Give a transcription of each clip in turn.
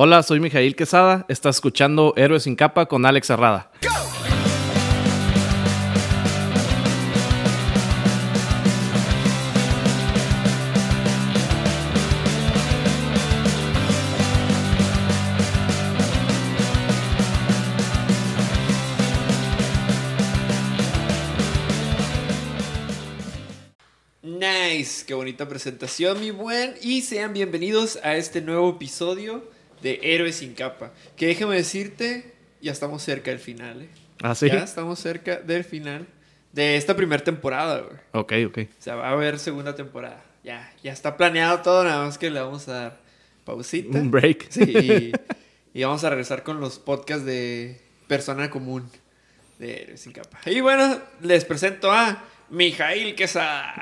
Hola, soy Mijail Quesada. Estás escuchando Héroes sin capa con Alex Herrada. Nice, qué bonita presentación, mi buen. Y sean bienvenidos a este nuevo episodio de Héroes sin capa. Que déjame decirte, ya estamos cerca del final, ¿eh? ¿Ah, sí? Ya estamos cerca del final de esta primera temporada, güey. Ok, ok. O sea, va a haber segunda temporada. Ya, ya está planeado todo, nada más que le vamos a dar pausita. Un break. Sí, y, y vamos a regresar con los podcasts de persona común de Héroes sin capa. Y bueno, les presento a Mijail Quesada.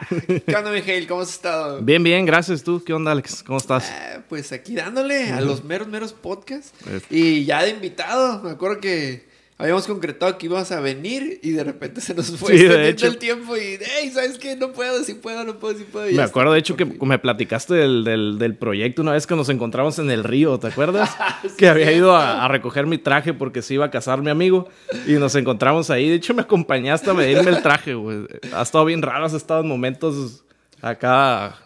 ¿Qué onda, Mijail? ¿Cómo has estado? Bien, bien, gracias. ¿Tú qué onda, Alex? ¿Cómo estás? Ah, pues aquí dándole a los meros, meros podcasts. Eh. Y ya de invitado, me acuerdo que habíamos concretado que íbamos a venir y de repente se nos fue Sí, de hecho. el tiempo y, hey, ¿sabes qué? No puedo, sí puedo, no puedo, sí puedo. y Me acuerdo, de hecho, que me platicaste del, del- del proyecto una vez que nos encontramos en el río, ¿te acuerdas? Que había ido a, a recoger mi traje porque se iba a casar mi amigo y nos encontramos ahí. De hecho, me acompañaste a medirme el traje, güey. Ha estado bien raro, has estado en momentos acá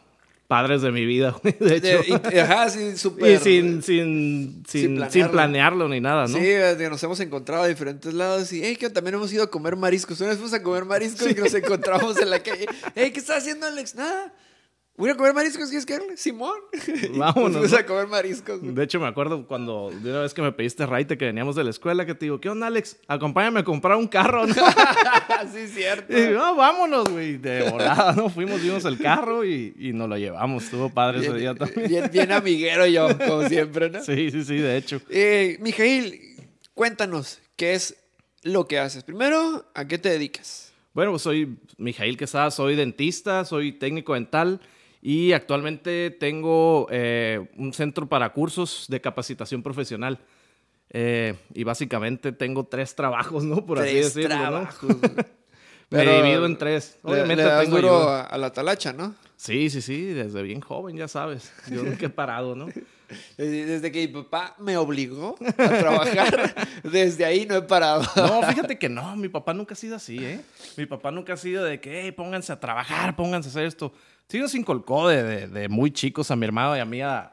padres de mi vida, güey. De hecho. Y- ajá, sí, súper. Y sin, sin, sin, sin, planearlo. planearlo ni nada, ¿no? Sí, nos hemos encontrado a diferentes lados y, hey, que también hemos ido a comer mariscos. Una vez fuimos a comer mariscos y nos encontramos en la calle. Hey, ¿qué estás haciendo, Alex? Nada. Voy a comer mariscos, ¿quieres que? Simón. Vámonos, ¿no? a comer mariscos. güey. De hecho, me acuerdo cuando de una vez que me pediste raite que veníamos de la escuela, que te digo, ¿qué onda, Alex? Acompáñame a comprar un carro, ¿no? sí, cierto. Y no, vámonos, güey. De volada, ¿no? Fuimos, vimos el carro y, y nos lo llevamos. Estuvo padre ese día también. bien, bien amiguero yo, como siempre, ¿no? Sí, sí, sí, de hecho. Eh, Mijail, cuéntanos, ¿qué es lo que haces? Primero, ¿a qué te dedicas? Bueno, pues soy Mijail Quesada, soy dentista, soy técnico dental y actualmente tengo eh, un centro para cursos de capacitación profesional. Eh, y básicamente tengo tres trabajos, ¿no? Por así decirlo. Me divido en tres. Obviamente le das tengo duro ayuda. a, la talacha, ¿no? Sí, sí, sí, desde bien joven, ya sabes. Yo nunca he parado, ¿no? Desde desde que mi papá me obligó a trabajar, desde ahí no he parado. No, fíjate que no, mi papá nunca ha sido así, ¿eh? Mi papá nunca ha sido de que, hey, pónganse a trabajar, pónganse a hacer esto. Sí nos inculcó de, de- de muy chicos a mi hermano y a mí a,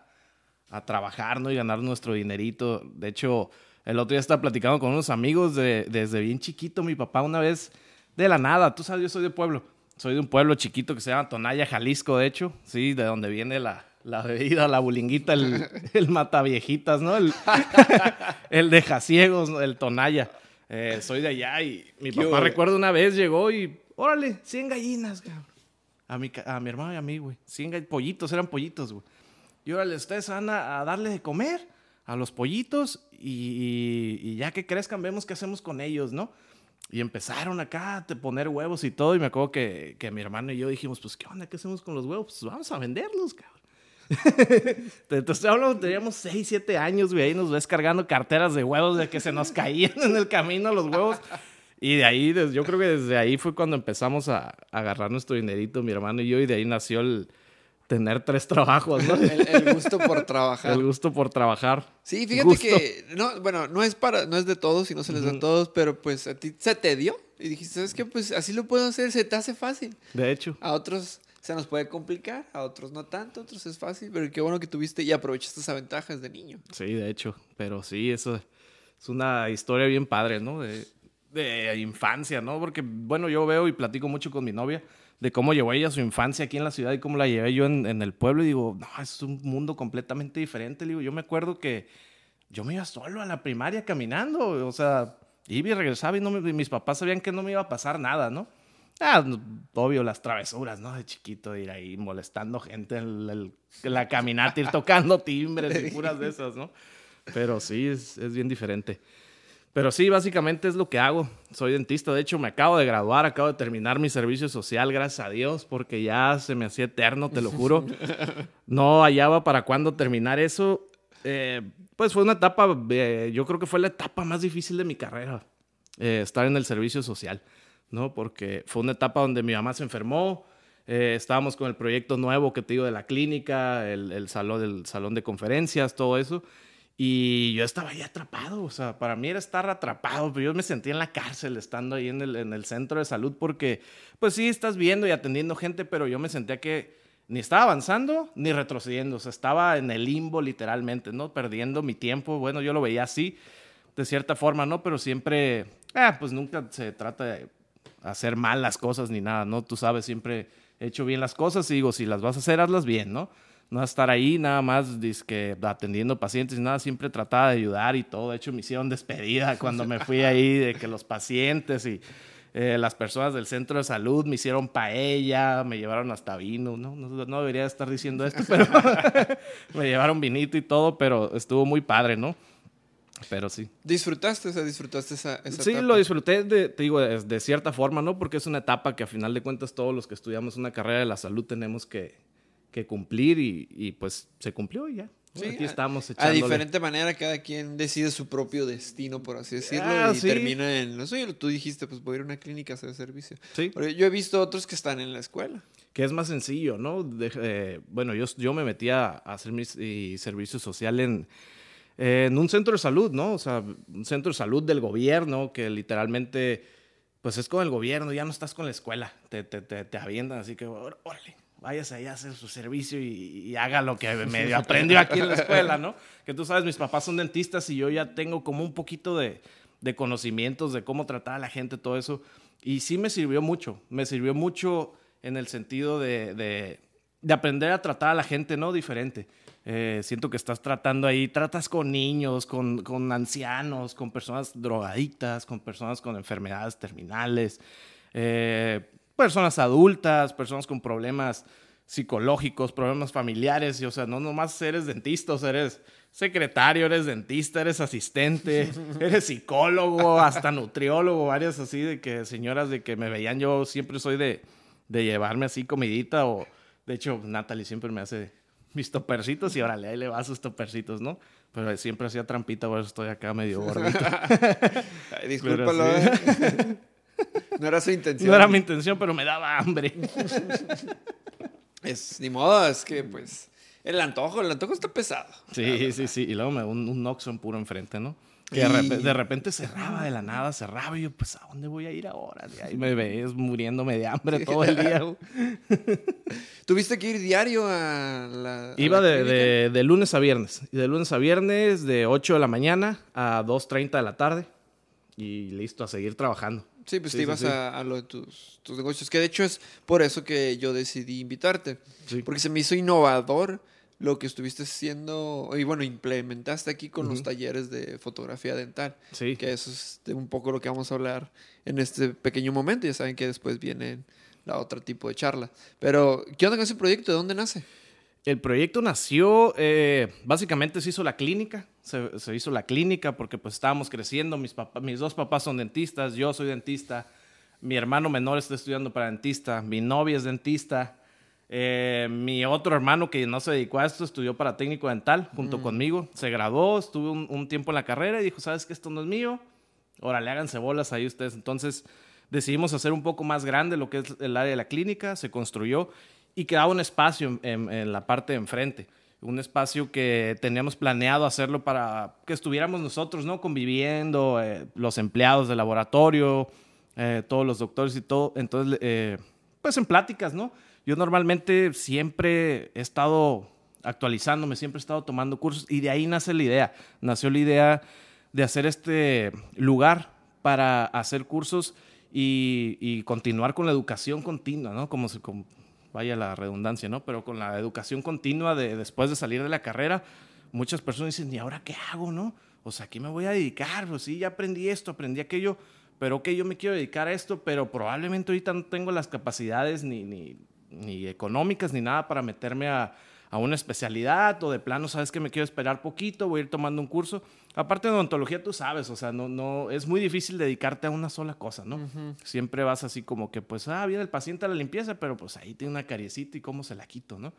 a trabajar, ¿no? Y ganar nuestro dinerito. De hecho, el otro día estaba platicando con unos amigos de, desde bien chiquito. Mi papá una vez, de la nada, tú sabes, yo soy de pueblo. Soy de un pueblo chiquito que se llama Tonaya, Jalisco, de hecho. Sí, de donde viene la, la bebida, la bulinguita, el, el mataviejitas, ¿no? El, el de Jasiegos, ¿no? el Tonaya. Eh, soy de allá y mi ¿Qué papá recuerdo una vez llegó y, órale, 100 gallinas, cabrón. A mi, a mi hermano y a mí, güey. 100 gall- pollitos, eran pollitos, güey. Y órale, ustedes van a, a darle de comer a los pollitos y, y- y ya que crezcan vemos qué hacemos con ellos, ¿no? Y empezaron acá a poner huevos y todo. Y me acuerdo que, que mi hermano y yo dijimos, pues, ¿qué onda? ¿Qué hacemos con los huevos? Pues vamos a venderlos, cabrón. Estoy hablando, teníamos 6, 7 años, güey. Ahí nos ves cargando carteras de huevos de que se nos caían en el camino los huevos. Y de ahí, yo creo que desde ahí fue cuando empezamos a, a agarrar nuestro dinerito, mi hermano y yo. Y de ahí nació el tener tres trabajos, ¿no? El, el gusto por trabajar. El gusto por trabajar. Sí, fíjate Gusto. que, no, bueno, no es para, no es de todos y no se les da a todos, pero pues a ti se te dio y dijiste, ¿sabes qué? Pues así lo puedo hacer, se te hace fácil. De hecho. A otros se nos puede complicar, a otros no tanto, a otros es fácil, pero qué bueno que tuviste y aprovechaste esas ventajas de niño. Sí, de hecho. Pero sí, eso es una historia bien padre, ¿no? De, de infancia, ¿no? Porque, bueno, yo veo y platico mucho con mi novia de cómo llevó ella su infancia aquí en la ciudad y cómo la llevé yo en, en el pueblo. Y digo, no, es un mundo completamente diferente. Le digo, yo me acuerdo que yo me iba solo a la primaria caminando. O sea, iba y regresaba y no me- mis papás sabían que no me iba a pasar nada, ¿no? Ah, obvio, las travesuras, ¿no? De chiquito, ir ahí molestando gente en, el- en la caminata, ir tocando timbres y puras de esas, ¿no? Pero sí, es, es bien diferente. Pero sí, básicamente es lo que hago. Soy dentista. De hecho, me acabo de graduar, acabo de terminar mi servicio social, gracias a Dios, porque ya se me hacía eterno, te lo juro. No hallaba para cuándo terminar eso. Eh, pues fue una etapa, eh, yo creo que fue la etapa más difícil de mi carrera, eh, estar en el servicio social, ¿no? Porque fue una etapa donde mi mamá se enfermó, estábamos con el proyecto nuevo que te digo de la clínica, el, el salón, el salón de conferencias, todo eso. Y yo estaba ahí atrapado, o sea, para mí era estar atrapado, pero yo me sentía en la cárcel estando ahí en el, en el centro de salud porque, pues sí, estás viendo y atendiendo gente, pero yo me sentía que ni estaba avanzando ni retrocediendo, o sea, estaba en el limbo literalmente, ¿no? Perdiendo mi tiempo, bueno, yo lo veía así, de cierta forma, ¿no? Pero siempre, ah, pues nunca se trata de hacer mal las cosas ni nada, ¿no? Tú sabes, siempre he hecho bien las cosas y digo, si las vas a hacer, hazlas bien, ¿no? No estar ahí nada más que atendiendo pacientes y nada, siempre trataba de ayudar y todo. De hecho, me hicieron despedida cuando me fui ahí de que los pacientes y eh, las personas del centro de salud me hicieron paella, me llevaron hasta vino. No, no, debería estar diciendo esto, pero me llevaron vinito y todo, pero estuvo muy padre, ¿no? Pero sí. ¿Disfrutaste? O sea, ¿disfrutaste esa, esa Sí, lo disfruté, de, te digo, de, de, cierta forma, ¿no? Porque es una etapa que a final de cuentas todos los que estudiamos una carrera de la salud tenemos que, que cumplir y, pues se cumplió y ya. aquí estamos A diferente manera, cada quien decide su propio destino, por así decirlo, ah, y termina en... Eso tú dijiste, pues voy a ir a una clínica a hacer servicio. Sí. yo he visto otros que están en la escuela. Que es más sencillo, ¿no? Eh, bueno, yo, yo me metí a hacer mi servicio social en, en un centro de salud, ¿no? O sea, un centro de salud del gobierno que literalmente, pues es con el gobierno, ya no estás con la escuela, te, te, te, te avientan, así que, órale, váyase allá a hacer su servicio y, haga lo que medio aprendió aquí en la escuela, ¿no? Que tú sabes, mis papás son dentistas y yo ya tengo como un poquito de, conocimientos de cómo tratar a la gente, todo eso. Y sí me sirvió mucho, me sirvió mucho en el sentido de, aprender a tratar a la gente, ¿no? Diferente. Eh, siento que estás tratando ahí, tratas con niños, con, con ancianos, con personas drogadictas, con personas con enfermedades terminales. Eh, personas adultas, personas con problemas psicológicos, problemas familiares, y o sea, no nomás eres dentista, o sea, eres secretario, eres dentista, eres asistente, eres psicólogo, hasta nutriólogo, varias así de que señoras de que me veían, yo siempre soy de, de llevarme así comidita, o de hecho, Natalie siempre me hace mis topercitos y órale, ahí le va sus topercitos, ¿no? Pero siempre hacía trampita, por eso estoy acá medio gordito. Discúlpalo. No era su intención. No era mi intención, pero me daba hambre. Es, ni modo, es que pues el antojo, el antojo está pesado. Sí, sí, sí. Y luego me un, un Noxon puro enfrente, ¿no? Que de, repente, cerraba de la nada, cerraba y yo, pues, ¿a dónde voy a ir ahora? Y ahí me ves muriéndome de hambre todo el día. ¿Tuviste que ir diario a la... Iba de, de, lunes a viernes. Y de lunes a viernes, de 8 de la mañana a 2.30 de la tarde. Y listo, a seguir trabajando. Sí, pues te ibas A, lo de tus, tus, negocios, que de hecho es por eso que yo decidí invitarte, porque se me hizo innovador lo que estuviste haciendo y bueno, implementaste aquí con los talleres de fotografía dental, sí. que eso es un poco lo que vamos a hablar en este pequeño momento, ya saben que después viene la otro tipo de charla. Pero, ¿qué onda con ese proyecto? ¿De dónde nace? El proyecto nació, eh, básicamente se hizo la clínica, se, hizo la clínica porque pues estábamos creciendo, mis, mis dos papás son dentistas, yo soy dentista, mi hermano menor está estudiando para dentista, mi novia es dentista, eh, mi otro hermano que no se dedicó a esto estudió para técnico dental junto mm. conmigo, se graduó, estuve un, tiempo en la carrera y dijo, ¿sabes que esto no es mío? Órale, háganse bolas ahí ustedes. Entonces decidimos hacer un poco más grande lo que es el área de la clínica, se construyó y quedaba un espacio en, la parte de enfrente. Un espacio que teníamos planeado hacerlo para que estuviéramos nosotros, ¿no? Conviviendo, eh, los empleados del laboratorio, eh, todos los doctores y todo. Entonces, eh, pues en pláticas, ¿no? Yo normalmente siempre he estado actualizándome, siempre he estado tomando cursos y de ahí nace la idea. Nació la idea de hacer este lugar para hacer cursos y, continuar con la educación continua, ¿no? Como, se, como vaya la redundancia, ¿no? Pero con la educación continua de después de salir de la carrera, muchas personas dicen, ¿y ahora qué hago, no? O sea, ¿qué me voy a dedicar? Pues sí, ya aprendí esto, aprendí aquello, pero que yo me quiero dedicar a esto, pero probablemente ahorita no tengo las capacidades ni, ni, ni económicas ni nada para meterme a, a una especialidad o de plano, sabes que me quiero esperar poquito, voy a ir tomando un curso. Aparte de odontología, tú sabes, o sea, no, no, es muy difícil dedicarte a una sola cosa, ¿no? Siempre vas así como que, pues, ah, viene el paciente a la limpieza, pero pues ahí tiene una cariecita y cómo se la quito, ¿no?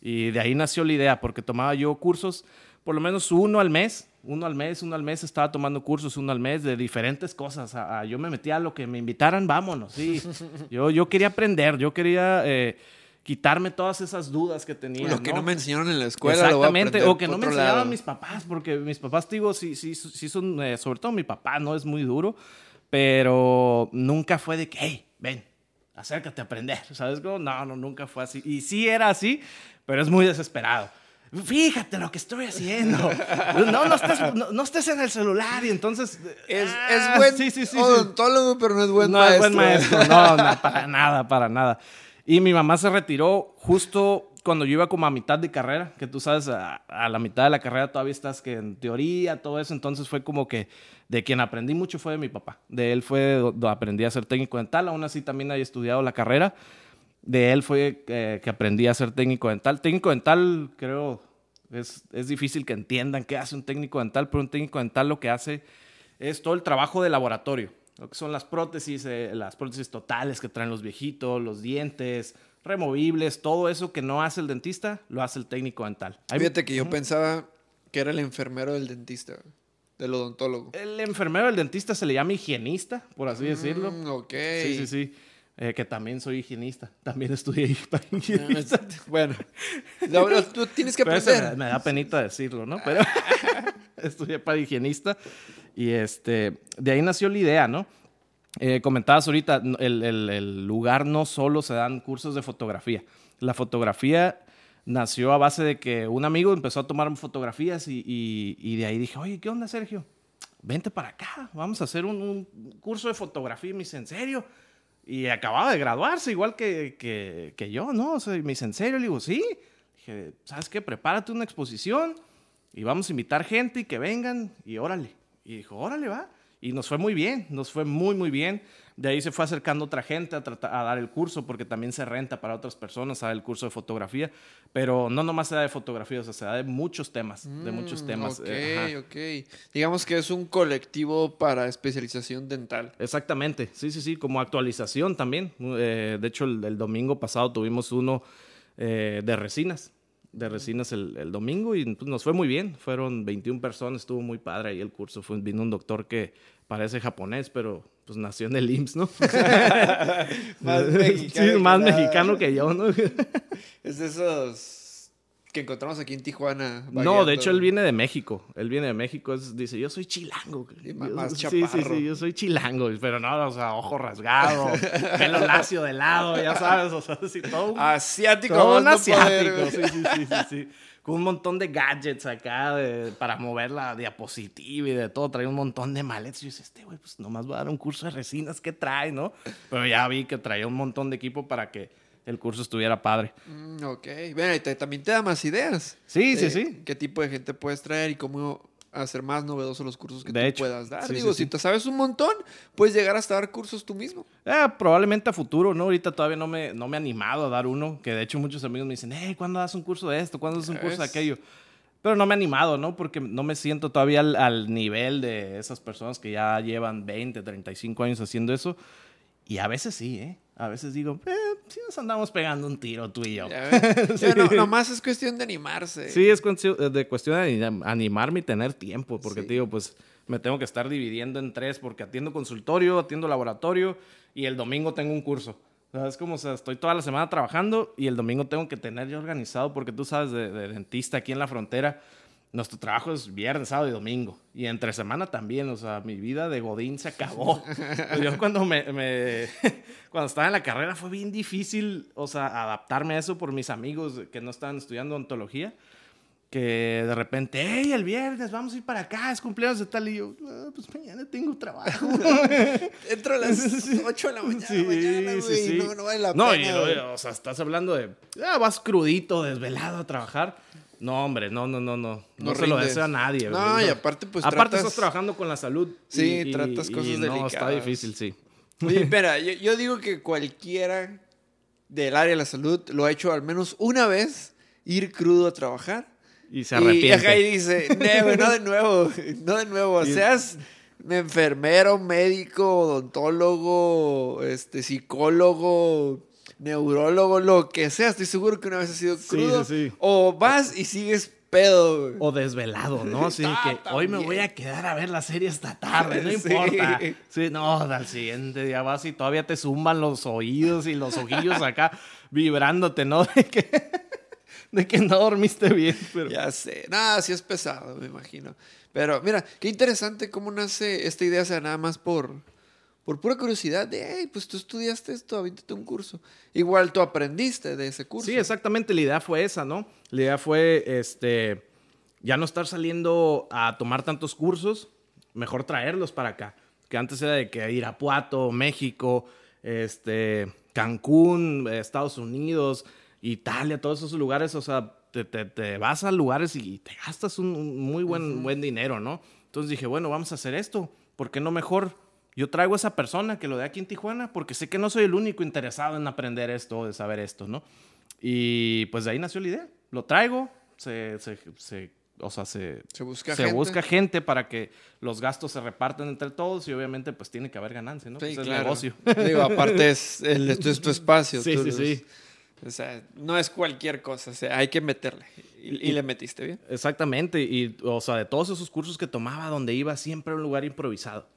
Y de ahí nació la idea, porque tomaba yo cursos, por lo menos uno al mes, uno al mes, uno al mes, estaba tomando cursos, uno al mes de diferentes cosas. yo me metía a lo que me invitaran, vámonos, sí. yo, yo quería aprender, yo quería... Eh, quitarme todas esas dudas que tenía. Lo que no me enseñaron en la escuela. Exactamente, lo voy a o que no me otro enseñaban lado. mis papás, porque mis papás, digo, sí, sí, sí son, eh, sobre todo mi papá, no es muy duro, pero nunca fue de que, hey, ven, acércate a aprender, ¿sabes? Como, no, no, nunca fue así. Y sí era así, pero es muy desesperado. Fíjate lo que estoy haciendo. No, no estés, no, no estés en el celular y entonces... Es, ah, es buen sí, sí, sí, odontólogo, pero no es buen no maestro. es buen maestro, no, no, para nada, para nada. Y mi mamá se retiró justo cuando yo iba como a mitad de carrera, que tú sabes, a, la mitad de la carrera todavía estás que en teoría, todo eso, entonces fue como que de quien aprendí mucho fue de mi papá. De él fue donde aprendí a ser técnico dental, aún así también había estudiado la carrera. De él fue eh, que aprendí a ser técnico dental. Técnico dental, creo, es, es difícil que entiendan qué hace un técnico dental, pero un técnico dental lo que hace es todo el trabajo de laboratorio. Lo que son las prótesis, eh, las prótesis totales que traen los viejitos, los dientes, removibles, todo eso que no hace el dentista, lo hace el técnico dental. Hay- Fíjate que yo pensaba que era el enfermero del dentista, del odontólogo. El enfermero del dentista se le llama higienista, por así decirlo. Mm, ok. Sí, sí, sí. Eh, que también soy higienista. También estudié para higienista. bueno, tú tienes que aprender. me, me da penita decirlo, ¿no? Pero estudié para higienista y este, de ahí nació la idea, ¿no? Eh, comentabas ahorita, el, el- lugar no solo se dan cursos de fotografía. La fotografía nació a base de que un amigo empezó a tomar fotografías y, y- de ahí dije, oye, ¿qué onda, Sergio? Vente para acá, vamos a hacer un, un curso de fotografía. Y me dice, ¿en serio? Y acababa de graduarse, igual que, que, que yo, ¿no? O sea, me dice, ¿en serio? Le digo, sí. Dije, ¿sabes qué? Prepárate una exposición y vamos a invitar gente y que vengan y órale. Y dijo, órale, va. Y nos fue muy bien, nos fue muy, muy bien. De ahí se fue acercando otra gente a, tratar, a dar el curso, porque también se renta para otras personas a dar el curso de fotografía. Pero no nomás se da de fotografía, o sea, se da de muchos temas, de muchos Mm, temas. Ok, eh, ajá. ok. Digamos que es un colectivo para especialización dental. Exactamente, sí, sí, sí, como actualización también. Eh, de hecho, el, el domingo pasado tuvimos uno eh, de resinas, de resinas el, el domingo y pues, nos fue muy bien. Fueron 21 personas, estuvo muy padre ahí el curso. Fue, vino un doctor que parece japonés, pero pues nació en el IMSS, ¿no? Más mexicano que más mexicano que yo, ¿no? Es de esos que encontramos aquí en Tijuana. No, de hecho él viene de México. Él viene de México. es- dice, yo soy chilango. Y ma- Yo- más sí, sí, sí, yo soy chilango. Pero no, o sea, ojo rasgado, pelo lacio de lado, ya sabes. O sea, sí, todo un, Asiático. todo un más no asiático. sí, sí, sí, sí, sí. Con un montón de gadgets acá de- para mover la diapositiva y de todo. Trae un montón de maletas. Y yo dije, este güey, pues nomás va a dar un curso de resinas. ¿Qué trae, no? Pero ya vi que traía un montón de equipo para que el curso estuviera padre. Mm, ok. Bueno, y te- también te da más ideas. Sí, sí, de sí. ¿Qué tipo de gente puedes traer y cómo hacer más novedosos los cursos que De tú hecho, puedas dar? sí, Digo, sí, si sí. te sabes un montón, puedes llegar hasta dar cursos tú mismo. Eh, probablemente a futuro, ¿no? Ahorita todavía no me, no me he animado a dar uno, que de hecho muchos amigos me dicen, hey, ¿cuándo das un curso de esto? ¿Cuándo das un curso de aquello? Pero no me he animado, ¿no? Porque no me siento todavía al, al nivel de esas personas que ya llevan 20, 35 años haciendo eso. Y a veces sí, ¿eh? A veces digo, eh, sí nos andamos pegando un tiro tú y yo. Ya, no, nomás es cuestión de animarse. Sí, es cuestión de, cuestión de anim- animarme y tener tiempo, porque Sí. te digo, pues me tengo que estar dividiendo en tres, porque atiendo consultorio, atiendo laboratorio y el domingo tengo un curso. O sea, es como, o sea, estoy toda la semana trabajando y el domingo tengo que tener ya organizado, porque tú sabes, de, de dentista aquí en la frontera, nuestro trabajo es viernes, sábado y domingo. Y entre semana también, o sea, mi vida de Godín se acabó. Yo cuando me, me- cuando estaba en la carrera fue bien difícil, o sea, adaptarme a eso por mis amigos que no estaban estudiando ontología. Que de repente, hey, el viernes vamos a ir para acá, es cumpleaños de tal. Y yo, "Ah, pues mañana tengo trabajo. Entro a las 8 de la mañana, Sí, mañana, sí, güey. sí. No, no vale la No, pena. y, güey. o sea, estás hablando de, ah, vas crudito, desvelado a trabajar. No, hombre, no, no, no, no. No, No se lo deseo a nadie. No, ¿verdad? y aparte, pues, Aparte tratas- estás trabajando con la salud. Sí, y- y- tratas y cosas no, está delicadas. difícil, sí. Oye, espera, yo, yo digo que cualquiera del área de la salud lo ha hecho al menos una vez ir crudo a trabajar. Y se Y, arrepiente. y dice, "Ne, güey, no de nuevo, no de nuevo. Y- Seas enfermero, médico, odontólogo, este, psicólogo, neurólogo, lo que sea. Estoy seguro que una vez has sido crudo. sí, sí. O vas y sigues pedo, güey. O desvelado, ¿no? Así Ah, que hoy me voy a quedar a ver la serie esta tarde, no Sí. importa. Sí, no, al siguiente día vas y todavía te zumban los oídos y los ojillos acá vibrándote, ¿no? De que, de que no dormiste bien. Pero... Ya sé. Nada, sí es pesado, me imagino. Pero mira, qué interesante cómo nace esta idea, o sea, nada más por, por pura curiosidad de, hey, pues tú estudiaste esto, avíntate un curso. Igual tú aprendiste de ese curso. Sí, exactamente, la idea fue esa, ¿no? La idea fue, este, ya no estar saliendo a tomar tantos cursos, mejor traerlos para acá. Que antes era de que Irapuato, México, este, Cancún, Estados Unidos, Italia, todos esos lugares, o sea, te, te- te vas a lugares y te gastas un, un muy buen, buen dinero, ¿no? Entonces dije, bueno, vamos a hacer esto. ¿Por qué no mejor yo traigo a esa persona que lo dé aquí en Tijuana? Porque sé que no soy el único interesado en aprender esto, de saber esto, ¿no? Y pues de ahí nació la idea. Lo traigo, se, se- se- o sea, se, Se busca se gente. busca gente para que los gastos se repartan entre todos y obviamente pues tiene que haber ganancia, ¿no? Sí, Pues, es claro. negocio. Digo, aparte es, el, es tu espacio. Sí, tú sí, los- sí. O sea, no es cualquier cosa, o sea, hay que meterle. Y, y le metiste bien. Exactamente, y o sea, de todos esos cursos que tomaba, donde iba siempre a un lugar improvisado.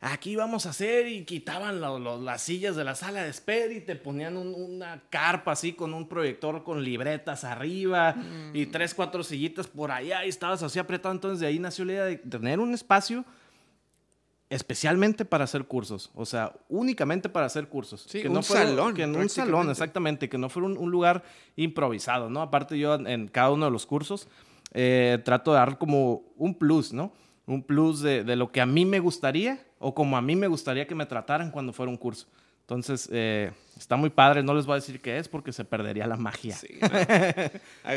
Aquí vamos a hacer y quitaban lo- lo- las sillas de la sala de espera y te ponían un- una carpa así con un proyector con libretas arriba y tres, cuatro sillitas por allá y estabas así apretado. Entonces de ahí nació la idea de tener un espacio especialmente para hacer cursos, o sea, únicamente para hacer cursos. Sí, que un no fuera- salón, Que en un salón, exactamente, que no fuera un, un lugar improvisado, ¿no? Aparte yo en, en cada uno de los cursos eh, trato de dar como un plus, ¿no? Un plus de, de lo que a mí me gustaría o como a mí me gustaría que me trataran cuando fuera un curso. Entonces, eh, está muy padre, no les voy a decir qué es porque se perdería la magia. Sí, no.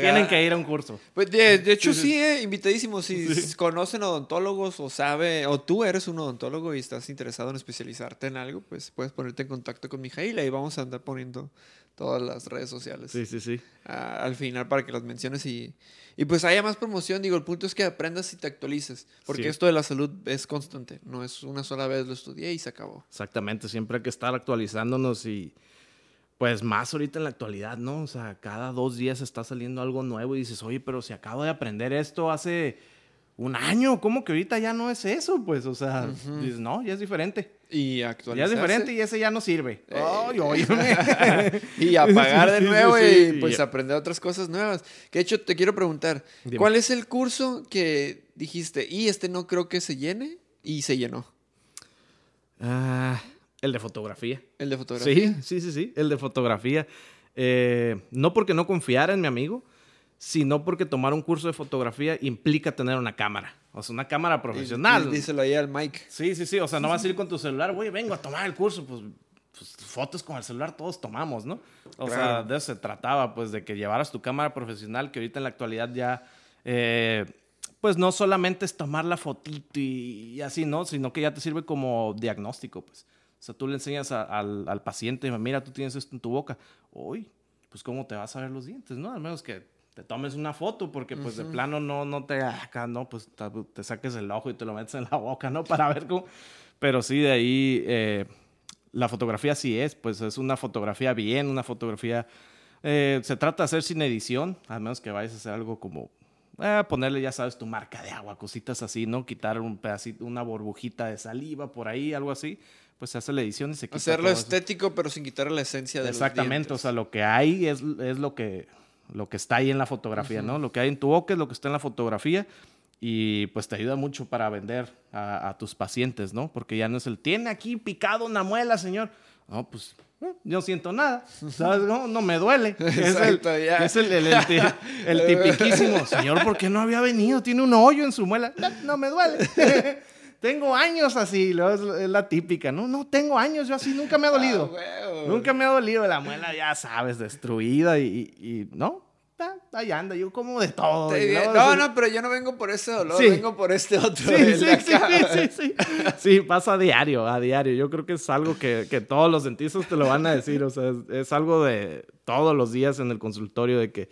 Tienen que ir a un curso. Pues de, de hecho sí, eh, invitadísimo. Si s- conocen odontólogos o sabe, o tú eres un odontólogo y estás interesado en especializarte en algo, pues puedes ponerte en contacto con Mijail. Ahí vamos a andar poniendo todas las redes sociales Sí, sí, sí. al final para que las menciones y, y pues haya más promoción. Digo, el punto es que aprendas y te actualices, porque Sí. esto de la salud es constante, no es una sola vez lo estudié y se acabó. Exactamente, siempre hay que estar actualizándonos y pues más ahorita en la actualidad, ¿no? O sea, cada dos días está saliendo algo nuevo y dices, oye, pero si acabo de aprender esto hace un año, ¿cómo que ahorita ya no es eso? Pues, o sea, dices, no, ya es diferente. Y Ya actualizarse. es diferente y ese ya no sirve. Eh. Ay, óyeme. y apagar de Sí, sí, nuevo sí, y pues aprender otras cosas nuevas. Que de hecho te quiero preguntar, Dime. ¿cuál es el curso que dijiste, y este no creo que se llene? Y se llenó. Ah, el de fotografía. El de fotografía. Sí, sí, sí, sí, el de fotografía. Eh, no porque no confiara en mi amigo, sino porque tomar un curso de fotografía implica tener una cámara. O sea, una cámara profesional. Y- díselo ahí al Mike. Sí, sí, sí. O sea, no vas a ir con tu celular, güey, vengo a tomar el curso. Pues, pues, fotos con el celular todos tomamos, ¿no? O sea, de eso se trataba, pues, de que llevaras tu cámara profesional, que ahorita en la actualidad ya, eh, pues, no solamente es tomar la fotito y, y así, ¿no? Sino que ya te sirve como diagnóstico, pues. O sea, tú le enseñas a- al, al paciente, mira, tú tienes esto en tu boca. Uy, pues, ¿cómo te vas a ver los dientes, no? Al menos que te tomes una foto, porque, pues, de plano no, no te, acá, no, pues, te, te saques el ojo y te lo metes en la boca, ¿no? Para ver cómo... Pero sí, de ahí eh, la fotografía sí es, pues es una fotografía bien, una fotografía... eh, se trata de hacer sin edición, a menos que vayas a hacer algo como... eh, ponerle, ya sabes, tu marca de agua, cositas así, ¿no? Quitar un pedacito, una burbujita de saliva por ahí, algo así. Pues se hace la edición y se quita Hacerlo todo eso. estético, pero sin quitarle la esencia de Exactamente, o los sea, lo que hay es, es lo, que, lo que está ahí en la fotografía, ¿no? Lo que hay en tu boca es lo que está en la fotografía y pues te ayuda mucho para vender a, a tus pacientes, ¿no? Porque ya no es el, tiene aquí picado una muela, señor. No, pues eh, yo no siento nada, ¿sabes? No, no me duele. Es el, Exacto, ya. es el, el, el ti- el tipiquísimo, señor, ¿por qué no había venido? Tiene un hoyo en su muela. No, no me duele. tengo años así, luego es, la típica, no, no, tengo años, yo así nunca me ha dolido. Ah. Nunca me ha dolido la muela, ya sabes, destruida y, y- y, no, ah, ahí anda, yo como de todo. No, no, pero yo no vengo por ese dolor, Sí. vengo por este otro. Sí, sí, sí, sí. Sí, pasa a diario, a diario. Yo creo que es algo que, que todos los dentistas te lo van a decir. O sea, es, es algo de todos los días en el consultorio de que.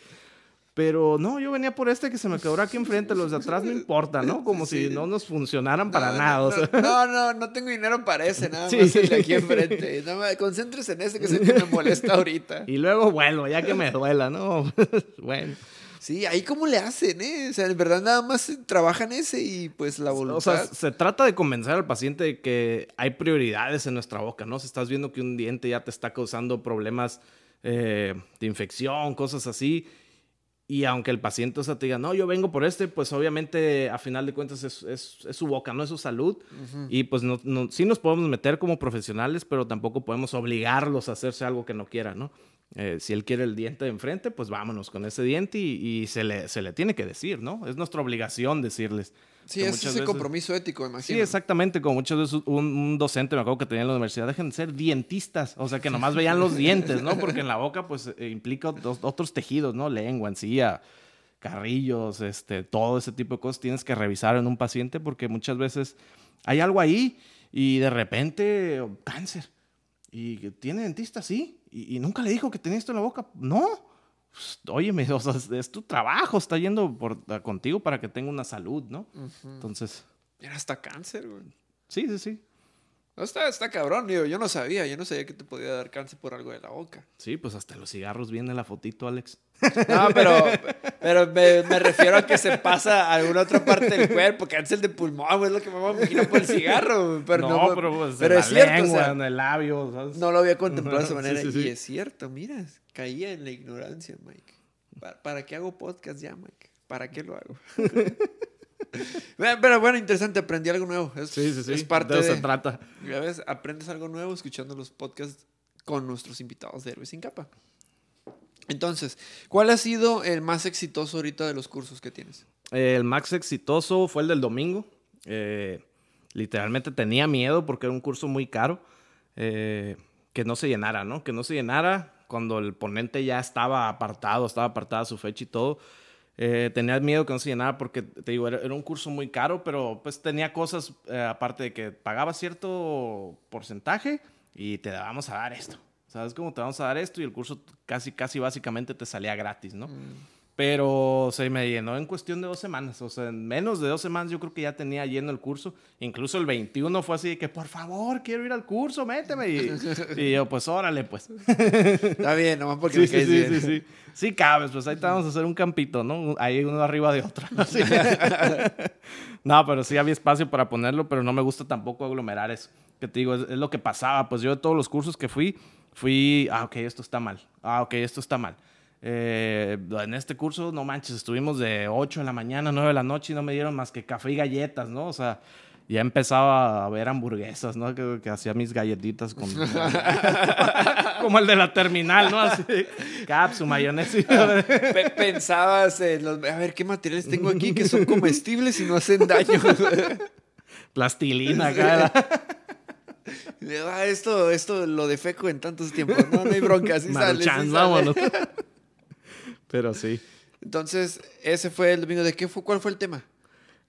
Pero no, yo venía por este que se me quebró aquí enfrente. Los de atrás no importa, ¿no? Como si no nos funcionaran para No, nada. o no, sea. No, no, no tengo dinero para ese, nada Sí. más el de aquí enfrente. Nada más, concéntrese en ese que se me molesta ahorita. Y luego vuelvo, ya que me duela, ¿no? bueno. Sí, ahí cómo le hacen, ¿eh? O sea, en verdad nada más trabajan ese y pues la voluntad. O sea, se trata de convencer al paciente de que hay prioridades en nuestra boca, ¿no? Si estás viendo que un diente ya te está causando problemas eh, de infección, cosas así, y aunque el paciente o sea, te diga, no, yo vengo por este, pues obviamente a final de cuentas es, es, es su boca, no es su salud. Y pues no, no, sí nos podemos meter como profesionales, pero tampoco podemos obligarlos a hacerse algo que no quieran, ¿no? Eh, si él quiere el diente de enfrente, pues vámonos con ese diente y, y, se, le, se le tiene que decir, ¿no? Es nuestra obligación decirles. Sí, es ese veces... compromiso ético, imagino. Sí, exactamente. Como muchas veces un, un, docente, me acuerdo que tenía en la universidad, dejen de ser dientistas. O sea, que nomás veían los dientes, ¿no? Porque en la boca, pues, eh, implica otros, otros tejidos, ¿no? Lengua, encía, carrillos, este, todo ese tipo de cosas tienes que revisar en un paciente porque muchas veces hay algo ahí y de repente cáncer. Y tiene dentista, sí. Y, y nunca le dijo que tenía esto en la boca. No. Pues, óyeme, o sea, es tu trabajo, está yendo por, contigo para que tenga una salud, ¿no? Uh -huh. Entonces. Era hasta cáncer, güey. Sí, sí, sí. No, está, está cabrón, digo, yo no sabía, yo no sabía que te podía dar cáncer por algo de la boca. Sí, pues hasta los cigarros viene la fotito, Alex. No, pero, pero me, me, refiero a que se pasa a alguna otra parte del cuerpo, cáncer de pulmón, es lo que me imagino por el cigarro. Pero no, no pero, pues, pero en es la cierto, lengua, o sea, en el labio. ¿sabes? No lo había contemplado de esa manera. Sí, sí, sí. Y es cierto, mira, caía en la ignorancia, Mike. ¿Para, ¿Para, qué hago podcast ya, Mike? ¿Para qué lo hago? Pero bueno, interesante, aprendí algo nuevo. Es, sí, sí, sí. Es parte de eso de, se trata. Ya ves, aprendes algo nuevo escuchando los podcasts con nuestros invitados de Héroes sin Capa. Entonces, ¿cuál ha sido el más exitoso ahorita de los cursos que tienes? El más exitoso fue el del domingo. Eh, literalmente tenía miedo porque era un curso muy caro. Eh, que no se llenara, ¿no? Que no se llenara cuando el ponente ya estaba apartado, estaba apartada su fecha y todo. Eh, tenía miedo que no se llenara porque, te digo, era, era un curso muy caro, pero pues tenía cosas, eh, aparte de que pagaba cierto porcentaje y te dábamos a dar esto. ¿Sabes cómo te vamos a dar esto? Y el curso casi, casi básicamente te salía gratis, ¿no? Mm. Pero se me llenó en cuestión de dos semanas. O sea, en menos de dos semanas yo creo que ya tenía lleno el curso. Incluso el 21 fue así de que, por favor, quiero ir al curso, méteme. Y, y yo, pues, órale, pues. Está bien, nomás porque sí, me sí, sí, bien. sí, sí. Sí cabes, pues ahí te vamos a hacer un campito, ¿no? Ahí uno arriba de otro. Sí. no, pero sí había espacio para ponerlo, pero no me gusta tampoco aglomerar eso. Que te digo, es, es lo que pasaba. Pues yo de todos los cursos que fui, fui, ah, ok, esto está mal. Ah, ok, esto está mal. Eh, en este curso, no manches, estuvimos de 8 de la mañana, 9 de la noche y no me dieron más que café y galletas, ¿no? O sea, ya empezaba a ver hamburguesas, ¿no? Que, que hacía mis galletitas con... como el de la terminal, ¿no? Así, capsu, mayonesa. P Pensabas, en los, a ver, ¿qué materiales tengo aquí que son comestibles y no hacen daño? Plastilina, cara. Ah, esto, esto lo defeco en tantos tiempos. No, no hay bronca, así sale. Vámonos. Pero sí. Entonces, ese fue el domingo. ¿De qué fue? ¿Cuál fue el tema?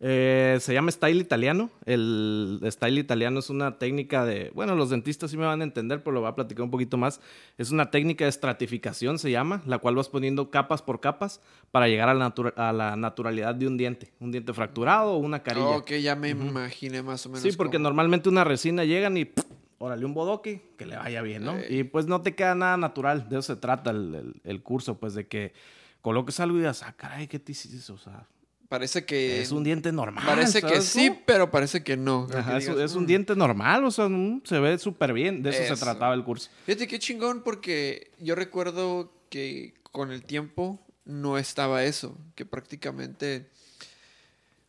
Eh, se llama style italiano. El style italiano es una técnica de, bueno, los dentistas sí me van a entender, pero lo voy a platicar un poquito más. Es una técnica de estratificación, se llama, la cual vas poniendo capas por capas para llegar a la, natura- a la naturalidad de un diente, un diente fracturado o una carilla. ok, ya me imaginé más o menos. Sí, porque cómo. normalmente una resina llegan y ¡pum! Órale un bodoque, que le vaya bien, ¿no? Ey. Y pues no te queda nada natural, de eso se trata el, el- el curso, pues de que coloques algo y digas, ah, caray, ¿qué te hiciste? O sea, Parece que. es un diente normal. Parece que ¿sabes sí, pero parece que no. Ajá, Que es, digas, es un "Mm". diente normal, o sea, se ve súper bien. De eso, Eso. se trataba el curso. Fíjate qué chingón, porque yo recuerdo que con el tiempo no estaba eso, que prácticamente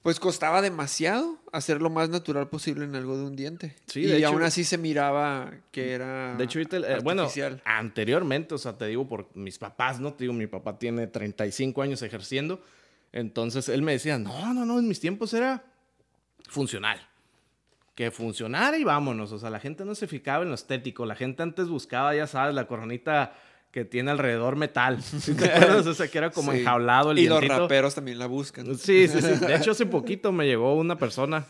pues costaba demasiado hacer lo más natural posible en algo de un diente. Sí, y de hecho- aún así se miraba que era De hecho, eh, bueno, anteriormente, o sea, te digo por mis papás, ¿no? Te digo, mi papá tiene 35 años ejerciendo. Entonces él me decía, no, no, no, en mis tiempos era funcional. Que funcionara y vámonos. O sea, la gente no se fijaba en lo estético. La gente antes buscaba, ya sabes, la coronita que tiene alrededor metal. ¿Sí te acuerdas? O sea, que era como Sí. enjaulado el Y los raperos también la buscan. Sí, sí, sí. De hecho, hace poquito me llegó una persona,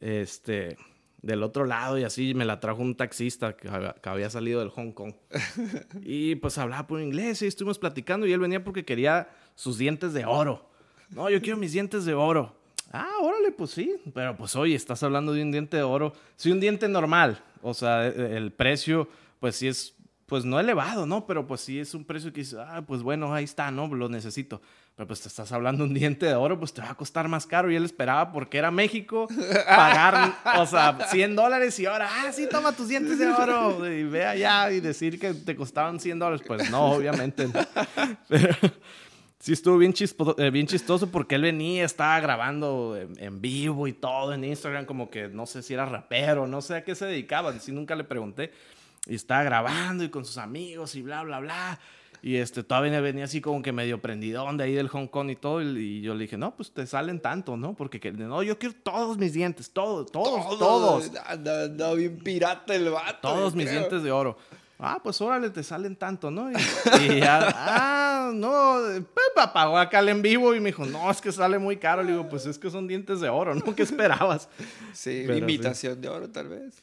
este, del otro lado y así me la trajo un taxista que había, que había salido del Hong Kong. Y pues hablaba por inglés y estuvimos platicando y él venía porque quería sus dientes de oro. No, yo quiero mis dientes de oro. Ah, órale, pues sí. Pero pues oye, estás hablando de un diente de oro. Sí, un diente normal. O sea, e- el precio, pues sí es, pues no elevado, ¿no? Pero pues sí es un precio que dices, ah, pues bueno, ahí está, ¿no? Lo necesito. Pero pues te estás hablando un diente de oro, pues te va a costar más caro. Y él esperaba, porque era México, pagar, o sea, 100 dólares y ahora, ah, sí, toma tus dientes de oro. Y ve allá y decir que te costaban 100 dólares. Pues no, obviamente. no. Pero sí estuvo bien, chispo- eh, bien chistoso porque él venía, estaba grabando en, en vivo y todo en Instagram, como que no sé si era rapero, no sé a qué se dedicaba, sí nunca le pregunté. Y estaba grabando y con sus amigos y bla, bla, bla. Y este, todavía venía así como que medio prendidón de ahí del Hong Kong y todo. Y, y yo le dije, no, pues te salen tanto, ¿no? Porque que- no, yo quiero todos mis dientes, todos, todos, todos. Anda, anda bien pirata el vato. Todos mis creo. dientes de oro. Ah, pues órale, te salen tanto, ¿no? Y, y ya, ah, no, Pepa pagó acá el en vivo y me dijo, no, es que sale muy caro. Le digo, pues es que son dientes de oro, ¿no? ¿Qué esperabas? Sí, Pero imitación de oro, tal vez.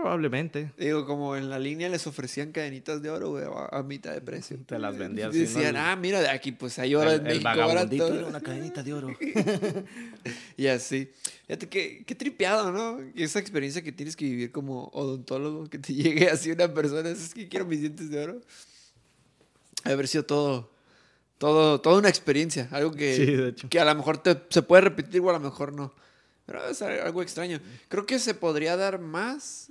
Probablemente. Digo, como en la línea les ofrecían cadenitas de oro, güey, a, a mitad de precio. Te las vendía así, Decían, ah, mira, de aquí, pues hay oro en El, el México vagabundito era una cadenita de oro. Y así. Fíjate que, qué tripeado, ¿no? Y esa experiencia que tienes que vivir como odontólogo, que te llegue así una persona, es que quiero mis dientes de oro. Ha de haber sido todo, todo, toda una experiencia, algo que, Sí, de hecho. que a lo mejor te- se puede repetir o a lo mejor no. Pero es algo extraño. Creo que se podría dar más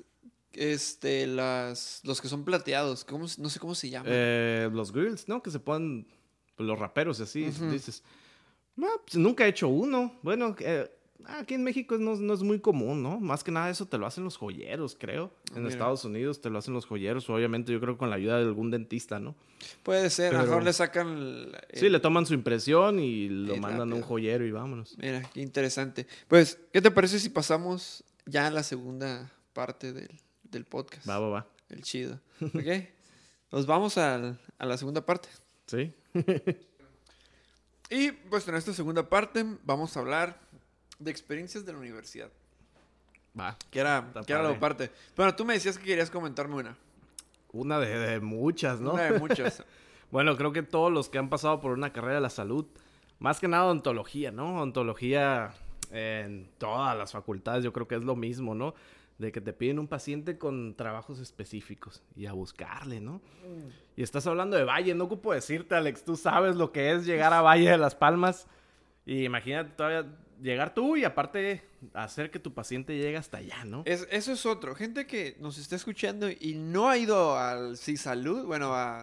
este, las, los que son plateados. ¿Cómo no sé cómo se llaman. Eh, los grills, ¿no? Que se ponen pues, los raperos y así. Dices, "Ah, pues, nunca he hecho uno. Bueno, eh, aquí en México no, no es muy común, ¿no? Más que nada eso te lo hacen los joyeros, creo. En Ah, mira. Estados Unidos te lo hacen los joyeros. Obviamente yo creo con la ayuda de algún dentista, ¿no? Puede ser, a lo mejor le sacan... el- Sí, le toman su impresión y lo y mandan a un joyero y vámonos. Mira, qué interesante. Pues, ¿qué te parece si pasamos ya a la segunda parte del, del podcast? Va, va, va. El chido. ¿Ok? Nos vamos al- a la segunda parte. Sí. Y pues en esta segunda parte vamos a hablar de experiencias de la universidad. Va. Que era, que era la parte. Bueno, tú me decías que querías comentarme una. Una de, de muchas, ¿no? Una de muchas. Bueno, creo que todos los que han pasado por una carrera de la salud, más que nada odontología, ¿no? Odontología en todas las facultades, yo creo que es lo mismo, ¿no? De que te piden un paciente con trabajos específicos y a buscarle, ¿no? Y estás hablando de Valle, no ocupo decirte, Alex, tú sabes lo que es llegar a Valle de las Palmas y imagínate todavía llegar tú y aparte hacer que tu paciente llegue hasta allá, ¿no? Es- eso es otro. Gente que nos está escuchando y no ha ido al Salud, bueno, a,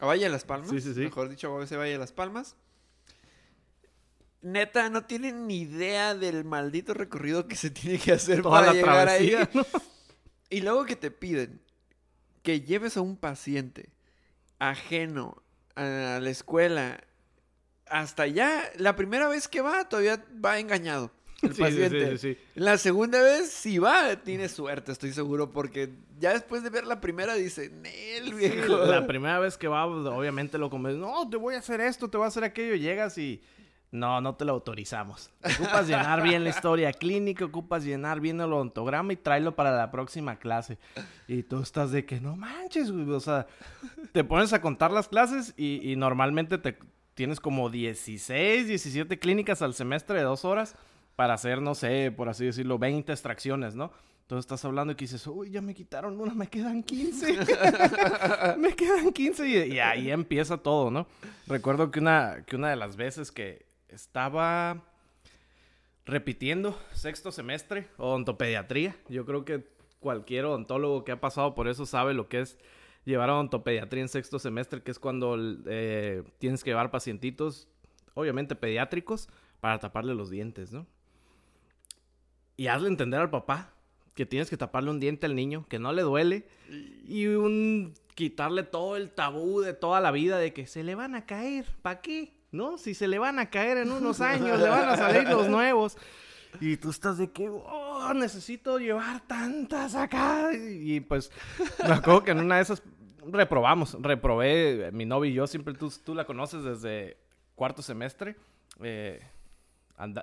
a Valle de las Palmas. Sí, sí, sí. Mejor dicho, a ese Valle de las Palmas. Neta, no tienen ni idea del maldito recorrido que se tiene que hacer Toda para la llegar ahí. Y luego que te piden que lleves a un paciente ajeno a la escuela hasta allá, la primera vez que va todavía va engañado el Sí, paciente. sí. La segunda vez, si va, tiene suerte, estoy seguro, porque ya después de ver la primera dice, Nel, viejo. La primera vez que va, obviamente lo convences. No, te voy a hacer esto, te voy a hacer aquello. Llegas y. No, no te lo autorizamos. Ocupas llenar bien la historia clínica, ocupas llenar bien el odontograma y tráelo para la próxima clase. Y tú estás de que no manches, güey. O sea, te pones a contar las clases y, y normalmente te tienes como 16, 17 clínicas al semestre de dos horas para hacer, no sé, por así decirlo, 20 extracciones, ¿no? Entonces estás hablando y que dices, uy, ya me quitaron una, me quedan 15. me quedan 15 y, y ahí empieza todo, ¿no? Recuerdo que una, que una de las veces que estaba repitiendo sexto semestre odontopediatría, yo creo que cualquier odontólogo que ha pasado por eso sabe lo que es llevar odontopediatría en sexto semestre, que es cuando eh, tienes que llevar pacientitos, obviamente pediátricos, para taparle los dientes, ¿no? Y hazle entender al papá que tienes que taparle un diente al niño, que no le duele, y un quitarle todo el tabú de toda la vida de que se le van a caer, ¿para qué? ¿No? Si se le van a caer en unos años, le van a salir los nuevos. Y tú estás de que, oh, necesito llevar tantas acá. Y pues, me acuerdo que en una de esas reprobamos, reprobé, mi novia y yo, siempre tú, tú la conoces desde cuarto semestre. eh,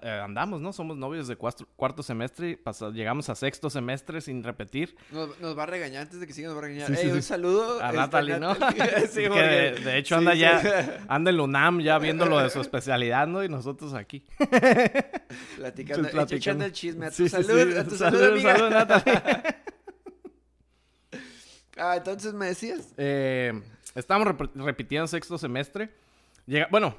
eh, andamos, ¿no? Somos novios de cuarto, cuarto semestre, llegamos a sexto semestre sin repetir. Nos, nos va a regañar antes de que siga, nos va a regañar. Sí, sí, Ey, un sí. saludo. A este, Natalie, ¿no? Que de, de hecho anda ya, anda en UNAM ya viendo lo de su especialidad, ¿no? Y nosotros aquí. Platicando, Platicando. echando el chisme. A tu salud, a tu salud, Salud, amiga. salud, Natalie. Ah, entonces me decías. Eh, estamos rep- repitiendo sexto semestre. Llega, bueno,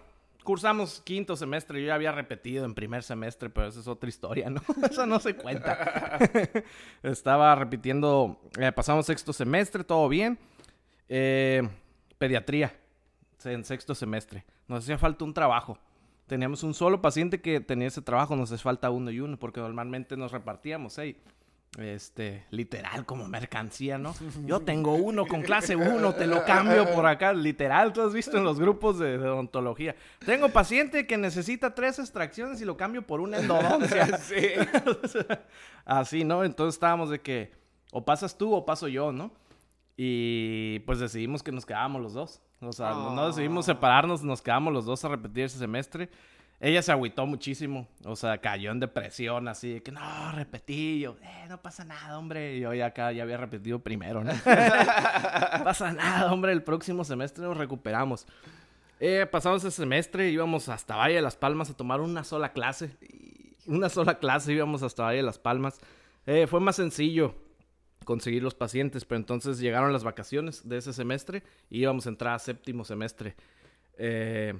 cursamos quinto semestre, yo ya había repetido en primer semestre, pero esa es otra historia, ¿no? Eso no se cuenta. Estaba repitiendo, eh, pasamos sexto semestre, todo bien. Eh, pediatría, en sexto semestre. Nos hacía falta un trabajo. Teníamos un solo paciente que tenía ese trabajo, nos hacía falta uno y uno, porque normalmente nos repartíamos, ¿eh? Este, literal, como mercancía, ¿no? Yo tengo uno con clase 1, te lo cambio por acá, literal, tú has visto en los grupos de, odontología. Tengo paciente que necesita tres extracciones y lo cambio por una endodoncia. Así, ¿no? Entonces estábamos de que o pasas tú o paso yo, ¿no? Y pues decidimos que nos quedábamos los dos. O sea, no decidimos separarnos, nos quedamos los dos a repetir ese semestre. Ella se agüitó muchísimo, o sea, cayó en depresión, así de que no, repetí, yo, eh, no pasa nada, hombre. Y yo ya acá ya había repetido primero, ¿no? no pasa nada, hombre, el próximo semestre nos recuperamos. Eh, pasamos ese semestre, íbamos hasta Valle de las Palmas a tomar una sola clase. Una sola clase íbamos hasta Valle de las Palmas. Eh, fue más sencillo conseguir los pacientes, pero entonces llegaron las vacaciones de ese semestre y íbamos a entrar a séptimo semestre. Eh,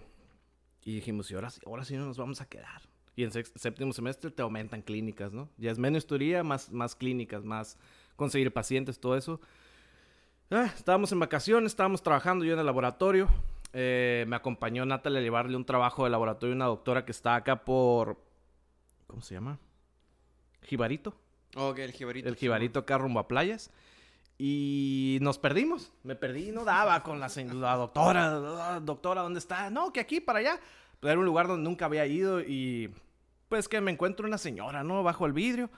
y dijimos, y ahora, ahora sí no nos vamos a quedar. Y en séptimo semestre te aumentan clínicas, ¿no? Ya es menos teoría, más, más clínicas, más conseguir pacientes, todo eso. Ah, estábamos en vacaciones, estábamos trabajando yo en el laboratorio. Eh, me acompañó Natalia a llevarle un trabajo de laboratorio a una doctora que está acá por... ¿Cómo se llama? Jibarito. Ok, el Jibarito. El Jibarito acá rumbo a playas. Y nos perdimos. Me perdí, no daba con la, la doctora. Doctora, ¿dónde está? No, que aquí, para allá. Pero era un lugar donde nunca había ido y pues que me encuentro una señora, ¿no? Bajo el vidrio.